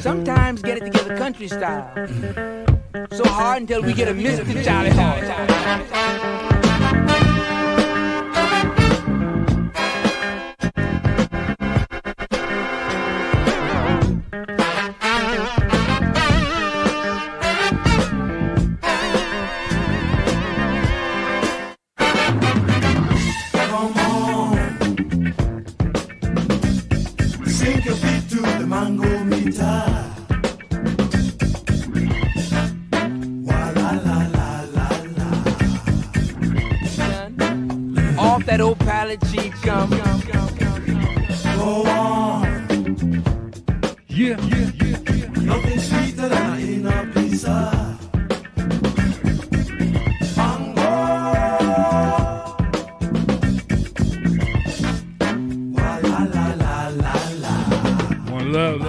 Sometimes get it together country style. So hard until we get a missing Charlie. love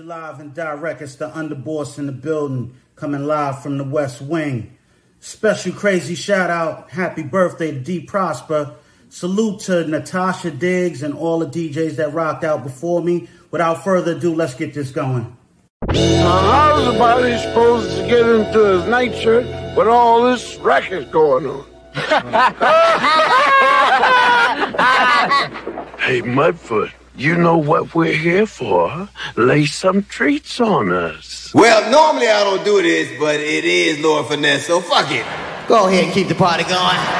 you live and direct. It's the underboss in the building, coming live from the West Wing. Special crazy shout out, happy birthday to D Prosper. Salute to Natasha Diggs and all the DJs that rocked out before me. Without further ado, let's get this going. Now, how's body supposed to get into his nightshirt with all this racket going on? hey, Mudfoot, you know what we're here for. Lay some treats on us. Well, normally I don't do this, but it is Lord Finesse, so fuck it. Go ahead and keep the party going.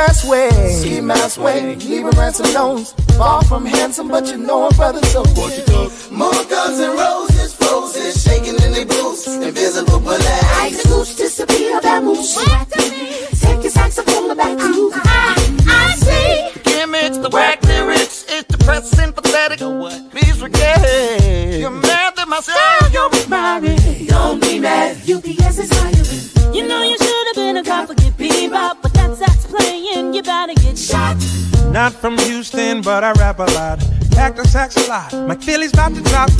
Seabass way. Seabass way. Leave a ransom loans. Far from handsome, but you know a brothers so. What you do? More guns and run. I rap a lot. Cactus sex a lot. My Philly's about to drop.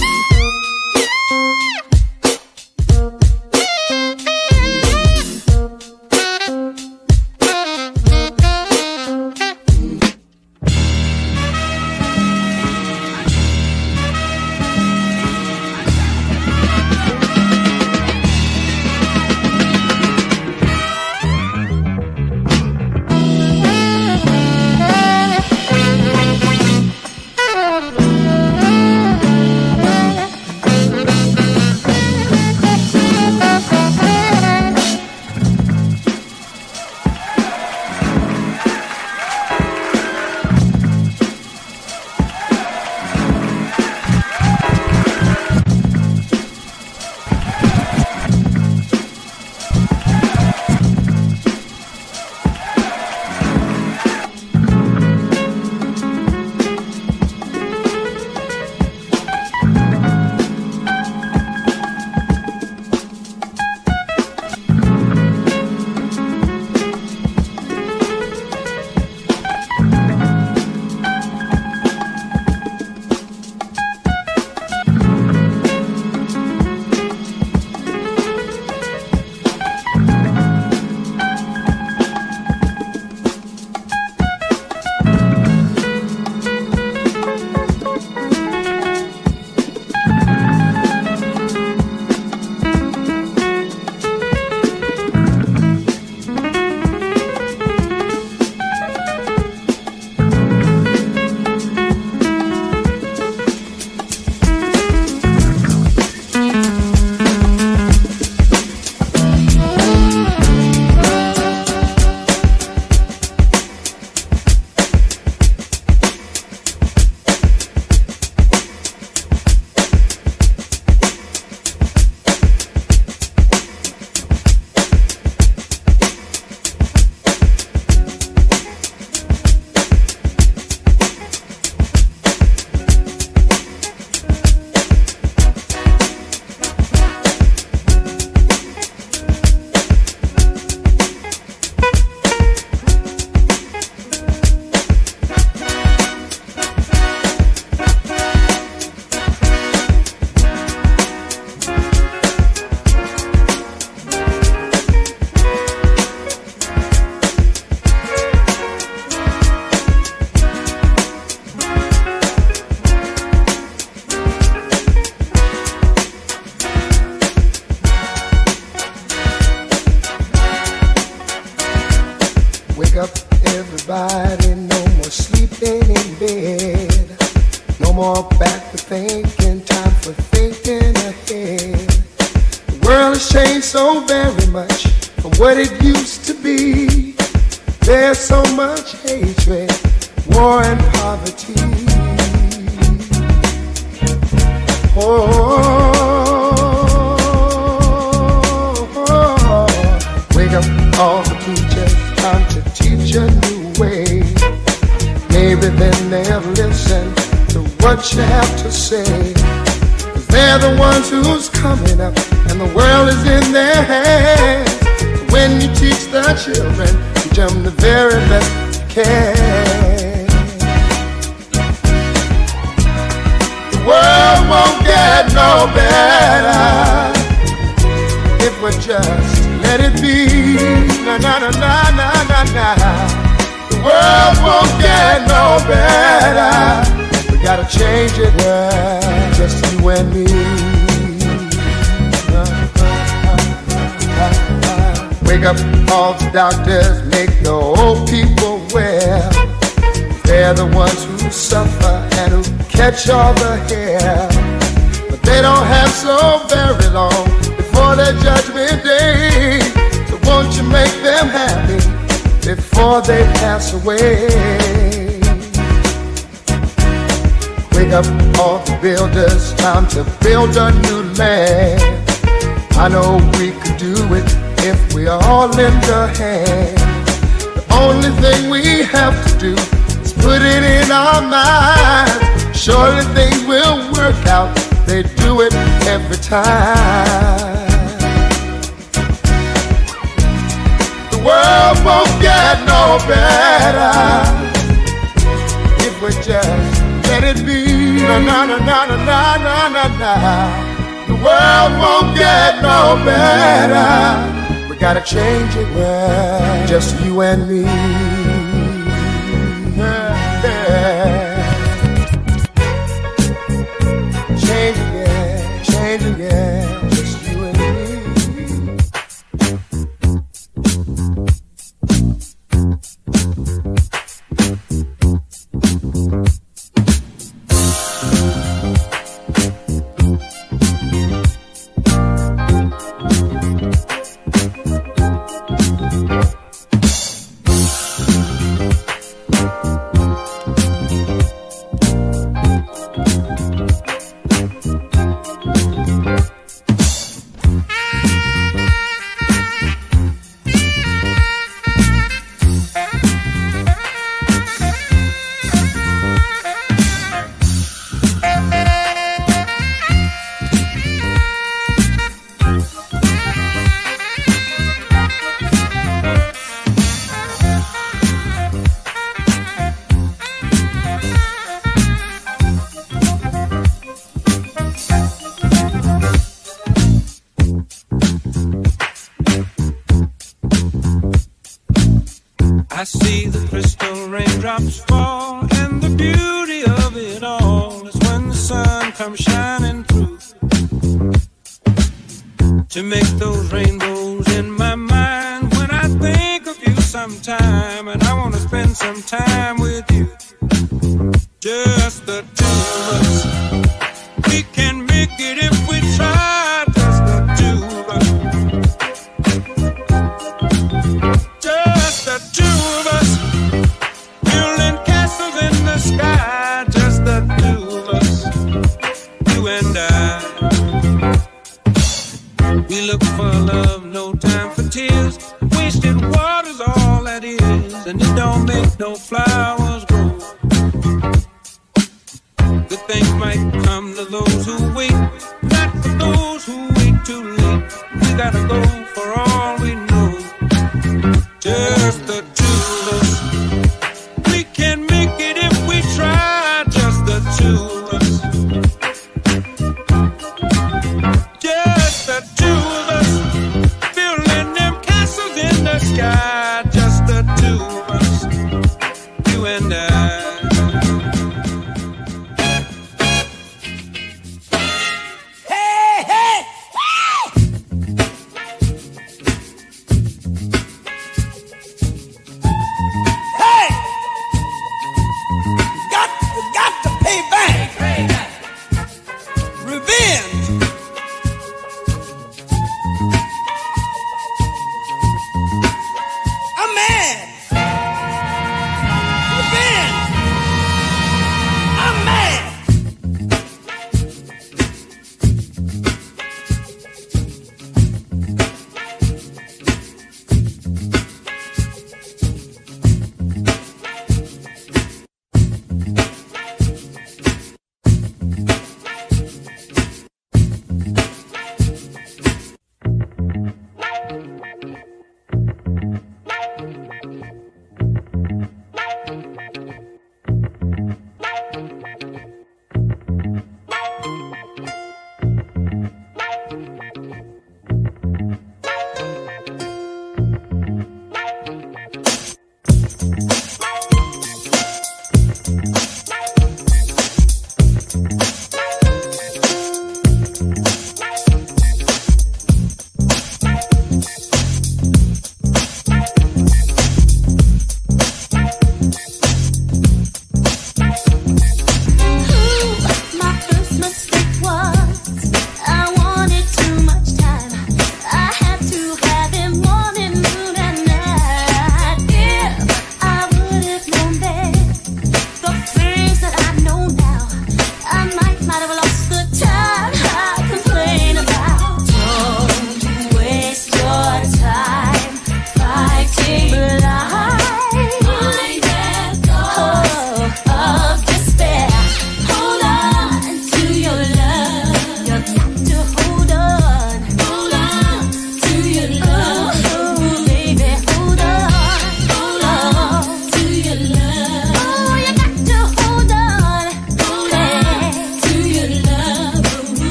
only thing we have to do is put it in our minds. Surely things will work out. They do it every time. The world won't get no better if we just let it be. Na na na na na na na na. The world won't get no better Gotta change it, well, just you and me.